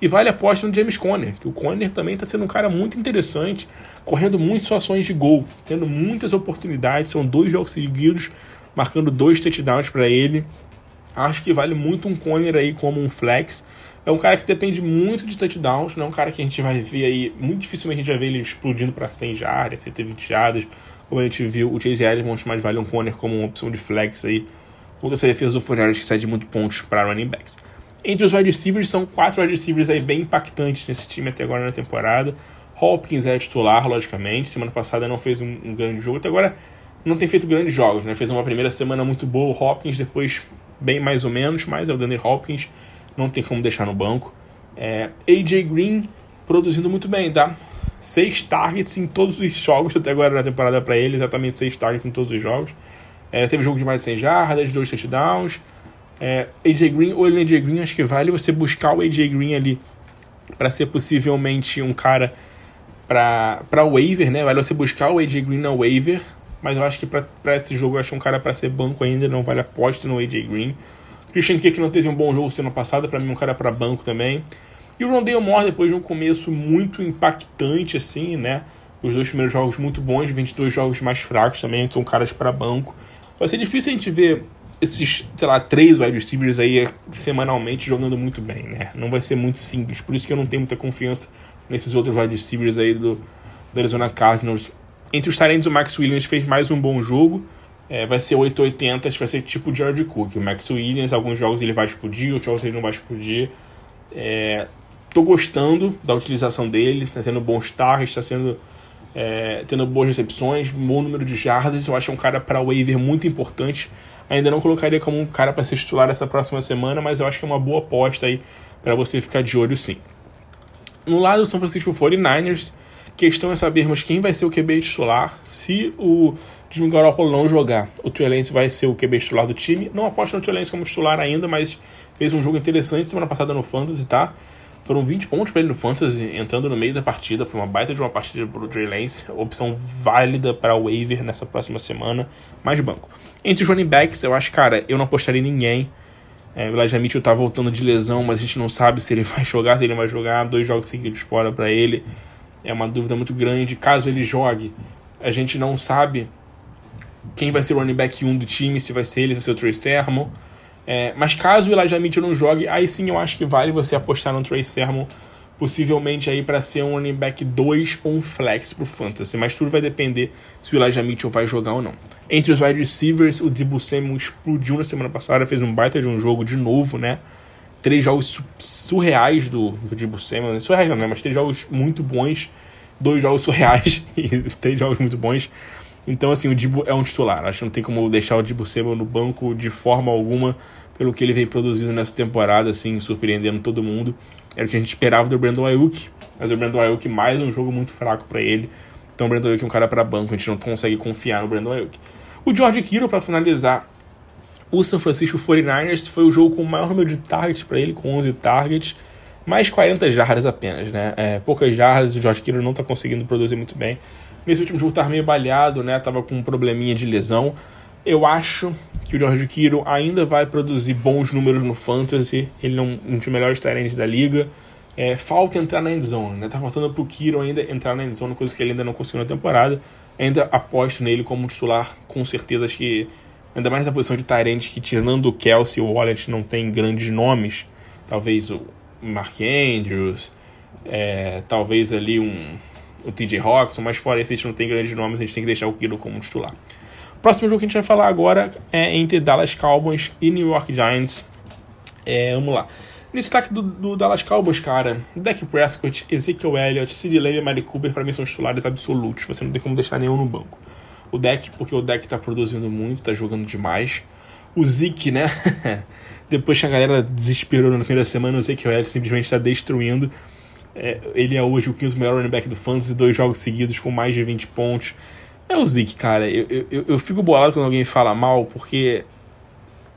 E vale a aposta no James Conner, que o Conner também está sendo um cara muito interessante, correndo muitas situações de gol, tendo muitas oportunidades, são dois jogos seguidos, marcando dois touchdowns para ele. Acho que vale muito um Conner aí como um flex. É um cara que depende muito de touchdowns, não é um cara que a gente vai ver aí, muito dificilmente a gente vai ver ele explodindo para 100 jardas, 120 jardas, como a gente viu o Chase Edmonds, mas vale um corner como uma opção de flex aí contra essa defesa do Fornelli que cede muito pontos para running backs. Entre os wide receivers, são quatro wide receivers aí bem impactantes nesse time até agora na temporada. Hopkins é titular, logicamente. Semana passada não fez um, um grande jogo, até agora não tem feito grandes jogos, né? Fez uma primeira semana muito boa, o Hopkins depois bem mais ou menos, mas é o Danny Hopkins, não tem como deixar no banco. É, AJ Green produzindo muito bem, tá? Seis targets em todos os jogos até agora na temporada para ele, exatamente seis targets em todos os jogos. É, teve jogo de mais de 100 jardas, dois touchdowns. É, AJ Green, ou AJ Green, acho que vale você buscar o AJ Green ali para ser possivelmente um cara para waiver, né? Vale você buscar o AJ Green na waiver, mas eu acho que para esse jogo eu acho um cara para ser banco ainda, não vale aposta no AJ Green. Christian Kirk não teve um bom jogo semana passada, para mim um cara para banco também. E o Rondale Moore, depois de um começo muito impactante, assim, né? Os dois primeiros jogos muito bons, 22 jogos mais fracos também, então caras para banco. Vai ser difícil a gente ver esses, sei lá, três wide receivers aí semanalmente jogando muito bem, né? Não vai ser muito simples. Por isso que eu não tenho muita confiança nesses outros wide receivers aí do, do Arizona Cardinals. Entre os talentos, o Max Williams fez mais um bom jogo. É, vai ser 880, vai ser tipo George Cook. O Max Williams, alguns jogos ele vai explodir, outros jogos ele não vai explodir. É, Tô gostando da utilização dele, tá tendo bons targets, tá sendo é, tendo boas recepções, bom número de jardas. Eu acho um cara para waiver muito importante. Ainda não colocaria como um cara para ser titular essa próxima semana, mas eu acho que é uma boa aposta aí para você ficar de olho sim. No lado do São Francisco 49ers, questão é sabermos quem vai ser o QB titular. Se o Jimmy Garoppolo não jogar, o Trey Lance vai ser o QB titular do time. Não aposto no Trey Lance como titular ainda, mas fez um jogo interessante semana passada no Fantasy, tá? Foram 20 pontos para ele no Fantasy, entrando no meio da partida. Foi uma baita de uma partida para o Trey Lance. Opção válida para o waiver nessa próxima semana. Mais banco. Entre os running backs, eu acho, cara, eu não apostaria ninguém. É, o Elijah Mitchell tá voltando de lesão, mas a gente não sabe se ele vai jogar, se ele vai jogar. Dois jogos seguidos fora para ele. É uma dúvida muito grande. Caso ele jogue, a gente não sabe quem vai ser o running back 1 do time, se vai ser ele, se vai ser o Trey Sermon. É, mas caso o Elijah Mitchell não jogue, aí sim eu acho que vale você apostar no Trey Sermon possivelmente aí para ser um running back 2 ou um flex pro fantasy, mas tudo vai depender se o Elijah Mitchell vai jogar ou não. Entre os wide receivers, o Debo Samuel explodiu na semana passada, fez um baita de um jogo de novo, né? Três jogos surreais do, do Debo Samuel, surreais não, né? Mas três jogos muito bons, dois jogos surreais e três jogos muito bons. Então, assim, o Dibo é um titular. Acho que não tem como deixar o Dibo Samuel no banco de forma alguma, pelo que ele vem produzindo nessa temporada, assim, surpreendendo todo mundo. Era o que a gente esperava do Brandon Ayuk, mas o Brandon Ayuk mais um jogo muito fraco para ele. Então o Brandon Ayuk é um cara para banco, a gente não consegue confiar no Brandon Ayuk. O George Kittle, para finalizar, o San Francisco 49ers foi o jogo com o maior número de targets para ele, com 11 targets, mais 40 jardas apenas, né? É, poucas jardas, o George Kittle não está conseguindo produzir muito bem. Nesse último jogo estava meio baleado, né? Tava com um probleminha de lesão. Eu acho que o George Kittle ainda vai produzir bons números no Fantasy. Ele é um dos melhores talentos da liga. É, falta entrar na endzone, né? Tá faltando pro Kittle ainda entrar na endzone, coisa que ele ainda não conseguiu na temporada. Ainda aposto nele como titular, com certeza. Acho que, ainda mais na posição de Tyrant, que tirando o Kelsey e o Wallet não tem grandes nomes. Talvez o Mark Andrews, é, talvez ali um o TJ Roxon, mas fora esse a gente não tem grandes nomes, a gente tem que deixar o Kiro como titular. Próximo jogo que a gente vai falar agora é entre Dallas Cowboys e New York Giants. É, vamos lá. Nesse ataque do, do, Dallas Cowboys, cara, Dak Prescott, Ezekiel Elliott, Sid Lamb e Mari Cooper, pra mim são titulares absolutos. Você não tem como deixar nenhum no banco. O Dak, porque o Dak tá produzindo muito, tá jogando demais. O Zeke, né? Depois que a galera desesperou na primeira semana, o Ezekiel Elliott simplesmente tá destruindo. É, ele é hoje o quinto melhor running back do Fantasy, dois jogos seguidos com mais de 20 pontos. É o Zeke, cara. Eu, eu, eu fico bolado quando alguém fala mal, porque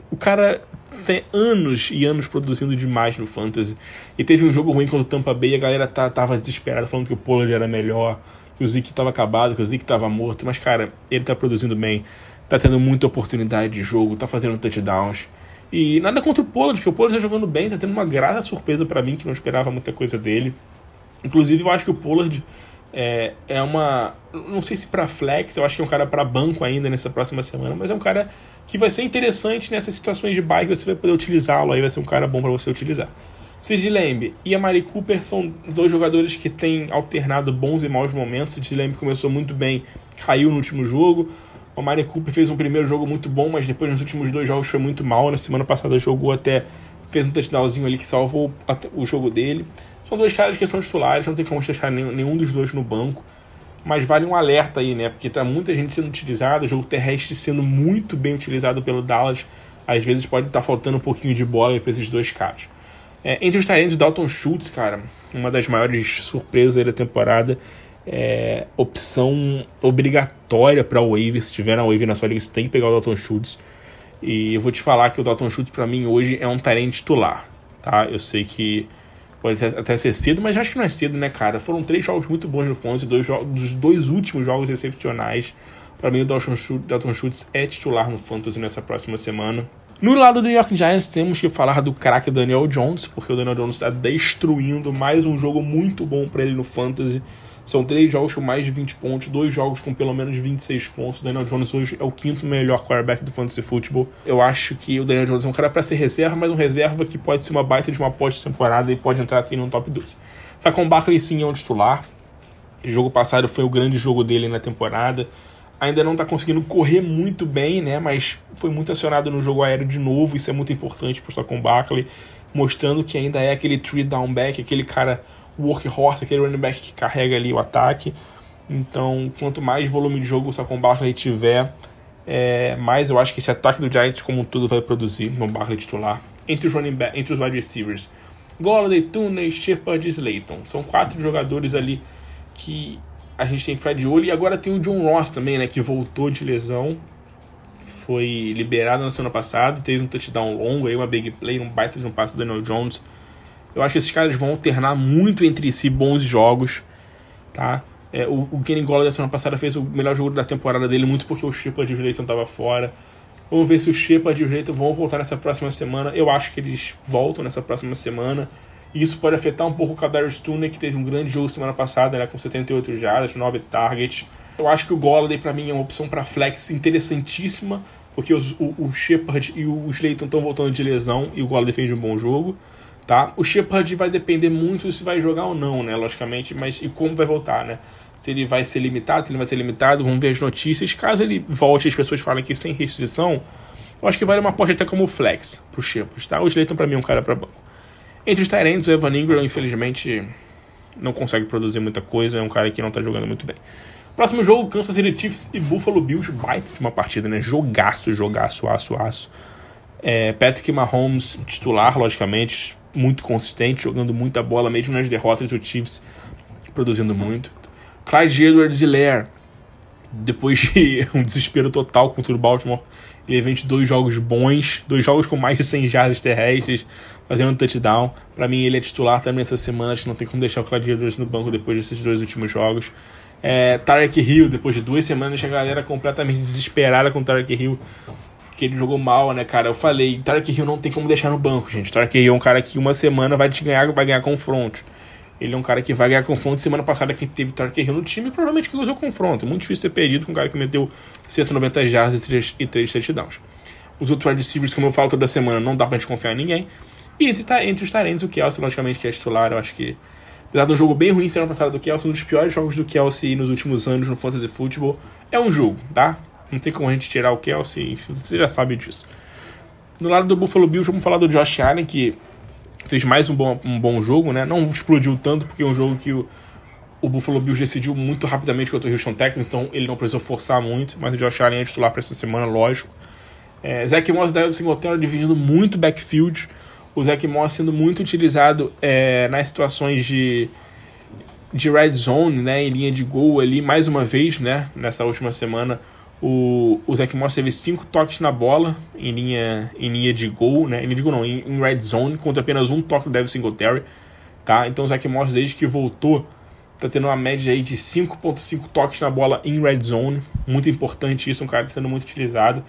o cara tem anos e anos produzindo demais no Fantasy. E teve um jogo ruim contra o Tampa Bay e a galera tá, tava desesperada falando que o Pollard era melhor, que o Zeke tava acabado, que o Zeke tava morto. Mas, cara, ele tá produzindo bem, tá tendo muita oportunidade de jogo, tá fazendo touchdowns. E nada contra o Pollard, porque o Pollard tá jogando bem, tá tendo uma grata surpresa para mim, que não esperava muita coisa dele. Inclusive, eu acho que o Pollard é, é uma. Não sei se para flex, eu acho que é um cara para banco ainda nessa próxima semana, mas é um cara que vai ser interessante nessas situações de bike, você vai poder utilizá-lo, aí vai ser um cara bom para você utilizar. Sid Lamb e a Mari Cooper são dois jogadores que têm alternado bons e maus momentos. Sid Lamb começou muito bem, caiu no último jogo. O Mari Cooper fez um primeiro jogo muito bom, mas depois nos últimos dois jogos foi muito mal. Na semana passada jogou até. fez um touchdownzinho ali que salvou o jogo dele. São dois caras que são titulares, não tem como deixar nenhum dos dois no banco. Mas vale um alerta aí, né? Porque tá muita gente sendo utilizada, o jogo terrestre sendo muito bem utilizado pelo Dallas. Às vezes pode estar tá faltando um pouquinho de bola para esses dois caras. É, entre os talentos, Dalton Schultz, cara, uma das maiores surpresas da temporada é, opção obrigatória para o waiver. Se tiver na waiver na sua liga, você tem que pegar o Dalton Schultz. E eu vou te falar que o Dalton Schultz para mim hoje é um talento titular, tá? Eu sei que pode até ser cedo, mas acho que não é cedo, né, cara? Foram três jogos muito bons no Fonse, dois dos dois últimos jogos excepcionais. Para mim, o Dalton Schultz, Dalton Schultz é titular no Fantasy nessa próxima semana. No lado do New York Giants, temos que falar do craque Daniel Jones, porque o Daniel Jones está destruindo mais um jogo muito bom para ele no Fantasy. São três jogos com mais de 20 pontos, dois jogos com pelo menos 26 pontos. O Daniel Jones hoje é o quinto melhor quarterback do fantasy football. Eu acho que o Daniel Jones é um cara para ser reserva, mas um reserva que pode ser uma baita de uma pós-temporada e pode entrar assim no top 12. Saquon Barkley sim é um titular. O jogo passado foi o grande jogo dele na temporada. Ainda não está conseguindo correr muito bem, né? Mas foi muito acionado no jogo aéreo de novo. Isso é muito importante para o Saquon Barkley, mostrando que ainda é aquele three down back, aquele cara workhorse, aquele running back que carrega ali o ataque. Então, quanto mais volume de jogo o Saquon Barkley tiver, é, mais eu acho que esse ataque do Giants como um todo vai produzir no Barkley titular. Entre os running back, entre os wide receivers, Golladay, Tooney, Shepard e Slayton. São quatro jogadores ali que a gente tem que ficar de olho. E agora tem o John Ross também, né, que voltou de lesão. Foi liberado na semana passada, teve um touchdown longo, aí uma big play, um baita de um passe do Daniel Jones eu acho que esses caras vão alternar muito entre si bons jogos, tá? É, o, o Kenny Golladay da semana passada fez o melhor jogo da temporada dele, muito porque o Shepard e o Jayton estava fora. Vamos ver se o Shepard e o Jayton vão voltar nessa próxima semana. Eu acho que eles voltam nessa próxima semana. E isso pode afetar um pouco o Kadarius Tooney, que teve um grande jogo semana passada, né, com 78 jardas, 9 targets. Eu acho que o Golladay, para mim, é uma opção para flex interessantíssima, porque os, o, o Shepard e o Slayton estão voltando de lesão e o Golladay fez um bom jogo. Tá? O Shepard vai depender muito se vai jogar ou não, né? Logicamente, mas e como vai voltar, né? Se ele vai ser limitado, se ele vai ser limitado, vamos ver as notícias. Caso ele volte, as pessoas falem que sem restrição, eu acho que vale uma aposta até como flex pro Shepard, tá? O Slayton pra mim é um cara para banco. Entre os Tyrants, o Evan Ingram, infelizmente, não consegue produzir muita coisa, é um cara que não tá jogando muito bem. Próximo jogo, Kansas City Chiefs e Buffalo Bills, baita de uma partida, né? Jogaço, jogaço, aço, aço. É, Patrick Mahomes, titular, logicamente, muito consistente, jogando muita bola, mesmo nas derrotas do Chiefs, produzindo muito. Clyde Edwards Lair, depois de um desespero total contra o Baltimore, ele vende dois jogos bons, dois jogos com mais de 100 jardas terrestres, fazendo um touchdown. Para mim, ele é titular também essa semana, acho que não tem como deixar o Clyde Edwards no banco depois desses dois últimos jogos. É, Tarek Hill, depois de duas semanas, a galera completamente desesperada com o Tarek Hill, que ele jogou mal, né, cara? Eu falei, Tarek Hill não tem como deixar no banco, gente. Tarek Hill é um cara que uma semana vai te ganhar, vai ganhar confronto. Ele é um cara que vai ganhar confronto. Semana passada, quem teve Tarek Hill no time, provavelmente que usou confronto. Muito difícil ter perdido com um cara que meteu 190 jardas e 3, touchdowns. Os outros receivers, como eu falo toda semana, não dá pra gente confiar em ninguém. E entre, entre os Tarentes, o Kelsey, logicamente, que é titular, eu acho que. Apesar de um jogo bem ruim semana passada do Kelsey, um dos piores jogos do Kelsey nos últimos anos no Fantasy Football, é um jogo, tá? Não tem como a gente tirar o Kelsey, você já sabe disso. Do lado do Buffalo Bills, vamos falar do Josh Allen, que fez mais um bom, um bom jogo, né? Não explodiu tanto, porque é um jogo que o, o Buffalo Bills decidiu muito rapidamente contra o Houston Texans, então ele não precisou forçar muito, mas o Josh Allen é titular para essa semana, lógico. É, Zach Moss da Singletary dividindo muito backfield, o Zach Moss sendo muito utilizado é, nas situações de, de red zone, né, em linha de gol ali, mais uma vez, né, nessa última semana, o, o Zach Moss teve cinco toques na bola em linha, em linha de gol, né? Em linha de gol não, em, em red zone, contra apenas um toque do Devin Singletary, tá? Então o Zach Moss, desde que voltou, tá tendo uma média aí de 5.5 toques na bola em red zone. Muito importante isso, um cara que tá sendo muito utilizado.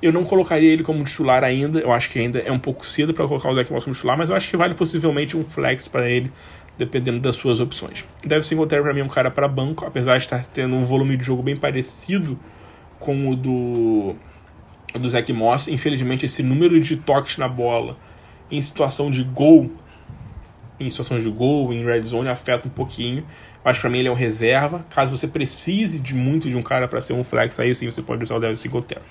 Eu não colocaria ele como titular ainda, eu acho que ainda é um pouco cedo para colocar o Zach Moss como titular, mas eu acho que vale possivelmente um flex para ele, dependendo das suas opções. Devin Singletary para mim é um cara para banco, apesar de estar tendo um volume de jogo bem parecido com o do, do Zach Moss. Infelizmente, esse número de toques na bola em situação de gol, em situação de gol, em red zone, afeta um pouquinho. Mas para mim ele é um reserva. Caso você precise de muito de um cara para ser um flex, aí sim você pode usar o Devin Singletary.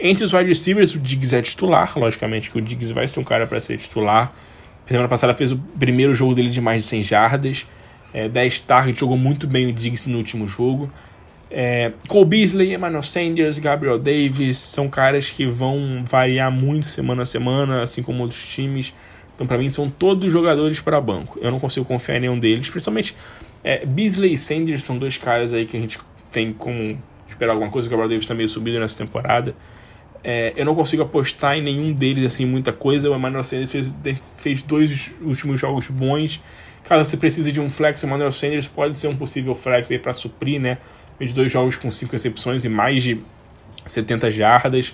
Entre os wide receivers, o Diggs é titular. Logicamente que o Diggs vai ser um cara para ser titular. Semana passada fez o primeiro jogo dele de mais de 100 jardas. É, 10 targets, jogou muito bem o Diggs no último jogo. É, Cole Beasley, Emmanuel Sanders, Gabriel Davis são caras que vão variar muito semana a semana, assim como outros times. Então, para mim, são todos jogadores para banco. Eu não consigo confiar em nenhum deles, principalmente é, Beasley e Sanders são dois caras aí que a gente tem como esperar alguma coisa. O Gabriel Davis está meio subido nessa temporada. É, eu não consigo apostar em nenhum deles assim muita coisa. O Emmanuel Sanders fez, fez dois últimos jogos bons. Caso você precise de um flex, o Emmanuel Sanders pode ser um possível flex aí para suprir, né? Fez dois jogos com cinco recepções e mais de 70 jardas.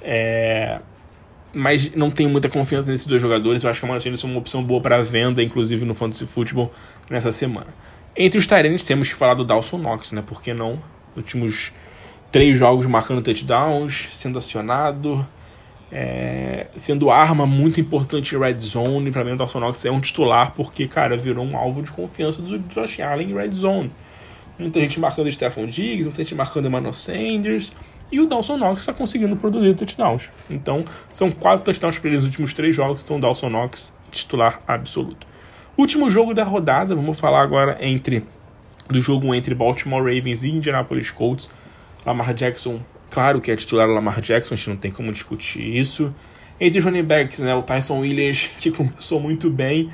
É... Mas não tenho muita confiança nesses dois jogadores. Eu acho que a Maravilha é uma opção boa para venda, inclusive no Fantasy Football, nessa semana. Entre os Tyrants temos que falar do Dawson Knox, né? Por que não? Últimos três jogos marcando touchdowns, sendo acionado, é... sendo arma muito importante em red zone. Para mim, o Dawson Knox é um titular porque, cara, virou um alvo de confiança do Josh Allen em red zone. Muita gente marcando Stephon Diggs, muita gente marcando Emmanuel Sanders. E o Dawson Knox está conseguindo produzir touchdowns. Então, são quatro touchdowns para ele nos últimos três jogos. Então, o Dawson Knox, titular absoluto. Último jogo da rodada, vamos falar agora entre do jogo entre Baltimore Ravens e Indianapolis Colts. Lamar Jackson, claro que é titular Lamar Jackson, a gente não tem como discutir isso. Entre os running backs, né, o Tyson Williams, que começou muito bem,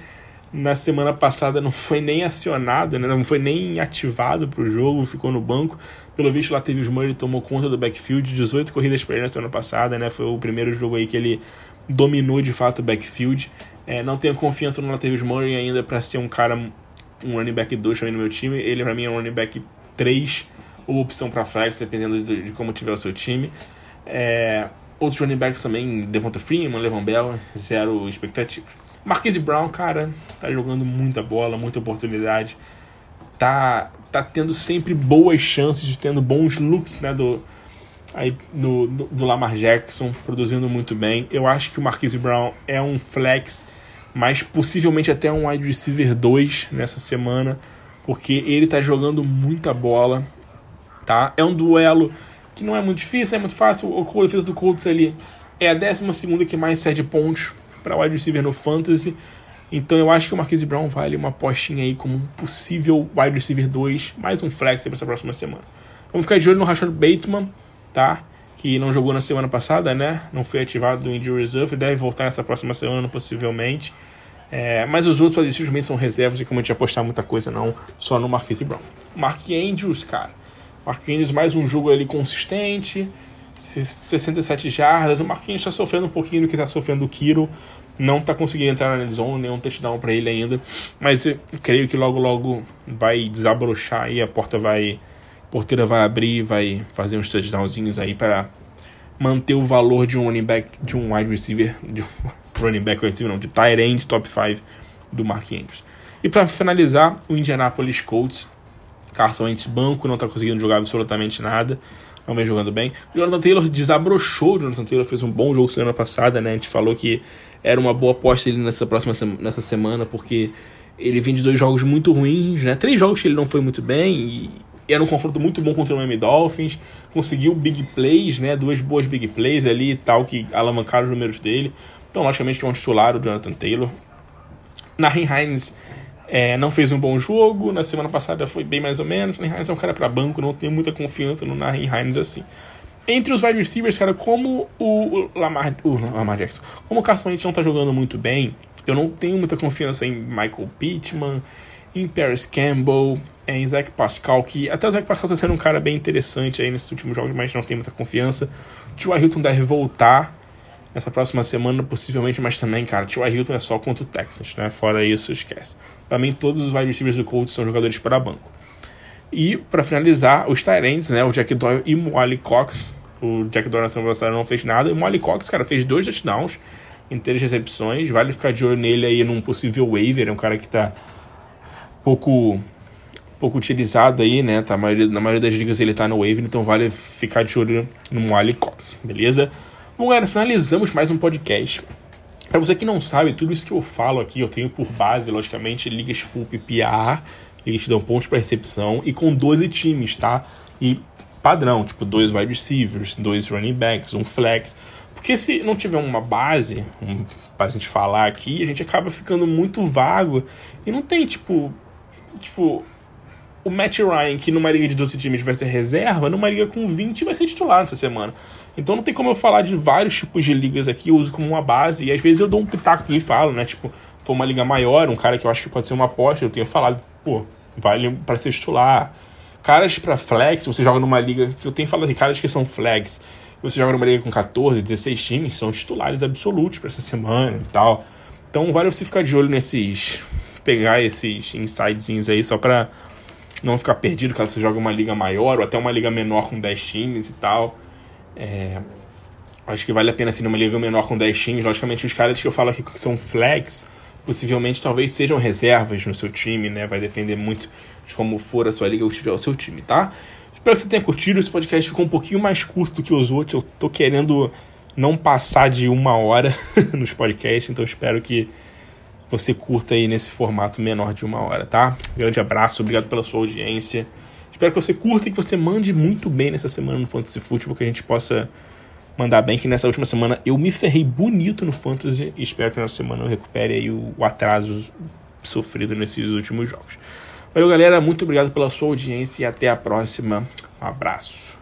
na semana passada não foi nem acionado, né? não foi nem ativado para o jogo, ficou no banco. Pelo visto, lá teve o Murray tomou conta do backfield, 18 corridas para ele na semana passada, né? Foi o primeiro jogo aí que ele dominou de fato o backfield. É, não tenho confiança no Latavius Murray ainda para ser um cara, um running back 2 também no meu time. Ele para mim é um running back 3 ou opção para flex, dependendo de, de, como tiver o seu time. É, outros running backs também, Devonta Freeman, Levan Bell, zero expectativa. Marquise Brown, cara, tá jogando muita bola, muita oportunidade. Tá, tá tendo sempre boas chances, tendo bons looks, né, do, aí, do, do, do Lamar Jackson, produzindo muito bem. Eu acho que o Marquise Brown é um flex mas possivelmente até um wide receiver 2 nessa semana, porque ele tá jogando muita bola, tá? É um duelo que não é muito difícil, é muito fácil. O defesa do Colts ali é a 12 que mais cede pontos para wide receiver no Fantasy. Então eu acho que o Marquise Brown vale uma postinha aí como um possível wide receiver 2, mais um flex para essa próxima semana. Vamos ficar de olho no Rashad Bateman, tá? Que não jogou na semana passada, né? Não foi ativado do Injury Reserve, deve voltar nessa próxima semana, possivelmente. É, mas os outros wide também são reservas e como a gente apostar muita coisa não, só no Marquise Brown. Mark Andrews, cara. Mark Andrews mais um jogo ali consistente, 67 jardas. O Marquinhos está sofrendo um pouquinho do que está sofrendo o Kiro. Não está conseguindo entrar na zone, nenhum touchdown para ele ainda. Mas creio que logo, logo vai desabrochar e a porta vai. A porteira vai abrir vai fazer uns touchdownzinhos aí para manter o valor de um running back, de um wide receiver, de um running back, receiver, não, de tight end top 5 do Mark Andrews. E para finalizar, o Indianapolis Colts. Carson Wentz banco, não está conseguindo jogar absolutamente nada vem jogando bem. O Jonathan Taylor desabrochou. O Jonathan Taylor fez um bom jogo semana passada, né? A gente falou que era uma boa aposta ele nessa próxima nessa semana, porque ele vem de dois jogos muito ruins, né? Três jogos que ele não foi muito bem e era um confronto muito bom contra o Miami Dolphins. Conseguiu big plays, né? Duas boas big plays ali e tal que alavancaram os números dele. Então, logicamente, que é um titular o Jonathan Taylor. Nahin Hines é, não fez um bom jogo, na semana passada foi bem mais ou menos. O Hines é um cara para banco, não tenho muita confiança no Nahin Hines assim. Entre os wide receivers, cara, como o Lamar, o Lamar Jackson, como o Carson Wentz não tá jogando muito bem, eu não tenho muita confiança em Michael Pittman, em Paris Campbell, em Zach Pascal, que até o Zach Pascal tá sendo um cara bem interessante aí nesses últimos jogos, mas não tem muita confiança. O T.Y. Hilton deve voltar nessa próxima semana, possivelmente, mas também, cara, T.Y. Hilton é só contra o Texans, né? Fora isso, esquece. Mim, todos os wide receivers do Colts são jogadores para banco. E, para finalizar, os Tyrants, né? O Jack Doyle e Molly Cox. O Jack Doyle na semana passada não fez nada. E o Molly Cox, cara, fez dois touchdowns em três recepções. Vale ficar de olho nele aí num possível waiver. É um cara que tá pouco pouco utilizado aí, né? Tá, maioria, na maioria das ligas ele tá no waiver, então vale ficar de olho no Molly Cox, beleza? Bom, galera, finalizamos mais um podcast. Para você que não sabe, tudo isso que eu falo aqui, eu tenho por base, logicamente, ligas full PPR, ligas que dão pontos para recepção e com 12 times, tá? E padrão, tipo dois wide receivers, dois running backs, um flex. Porque se não tiver uma base um, pra gente falar aqui, a gente acaba ficando muito vago e não tem, tipo, tipo, o Matt Ryan, que numa liga de 12 times vai ser reserva, numa liga com 20 vai ser titular nessa semana. Então não tem como eu falar de vários tipos de ligas aqui, eu uso como uma base, e às vezes eu dou um pitaco aqui e falo, né? Tipo, for uma liga maior, um cara que eu acho que pode ser uma aposta, eu tenho falado, pô, vale para ser titular. Caras para flex, você joga numa liga que eu tenho falado de caras que são flex, você joga numa liga com 14, 16 times, são titulares absolutos para essa semana e tal. Então vale você ficar de olho nesses. pegar esses insightzinhos aí só pra não ficar perdido caso você jogue uma liga maior ou até uma liga menor com 10 times e tal. É, acho que vale a pena assim numa liga menor com 10 times. Logicamente, os caras que eu falo aqui que são flags, possivelmente talvez sejam reservas no seu time, né? Vai depender muito de como for a sua liga ou estiver o seu time, tá? Espero que você tenha curtido. Esse podcast ficou um pouquinho mais curto do que os outros. Eu tô querendo não passar de uma hora nos podcasts, então espero que você curta aí nesse formato menor de uma hora, tá? grande abraço, obrigado pela sua audiência. Espero que você curta e que você mande muito bem nessa semana no Fantasy Football, que a gente possa mandar bem, que nessa última semana eu me ferrei bonito no Fantasy e espero que nessa semana eu recupere aí o, o atraso sofrido nesses últimos jogos. Valeu, galera, muito obrigado pela sua audiência e até a próxima. Um abraço.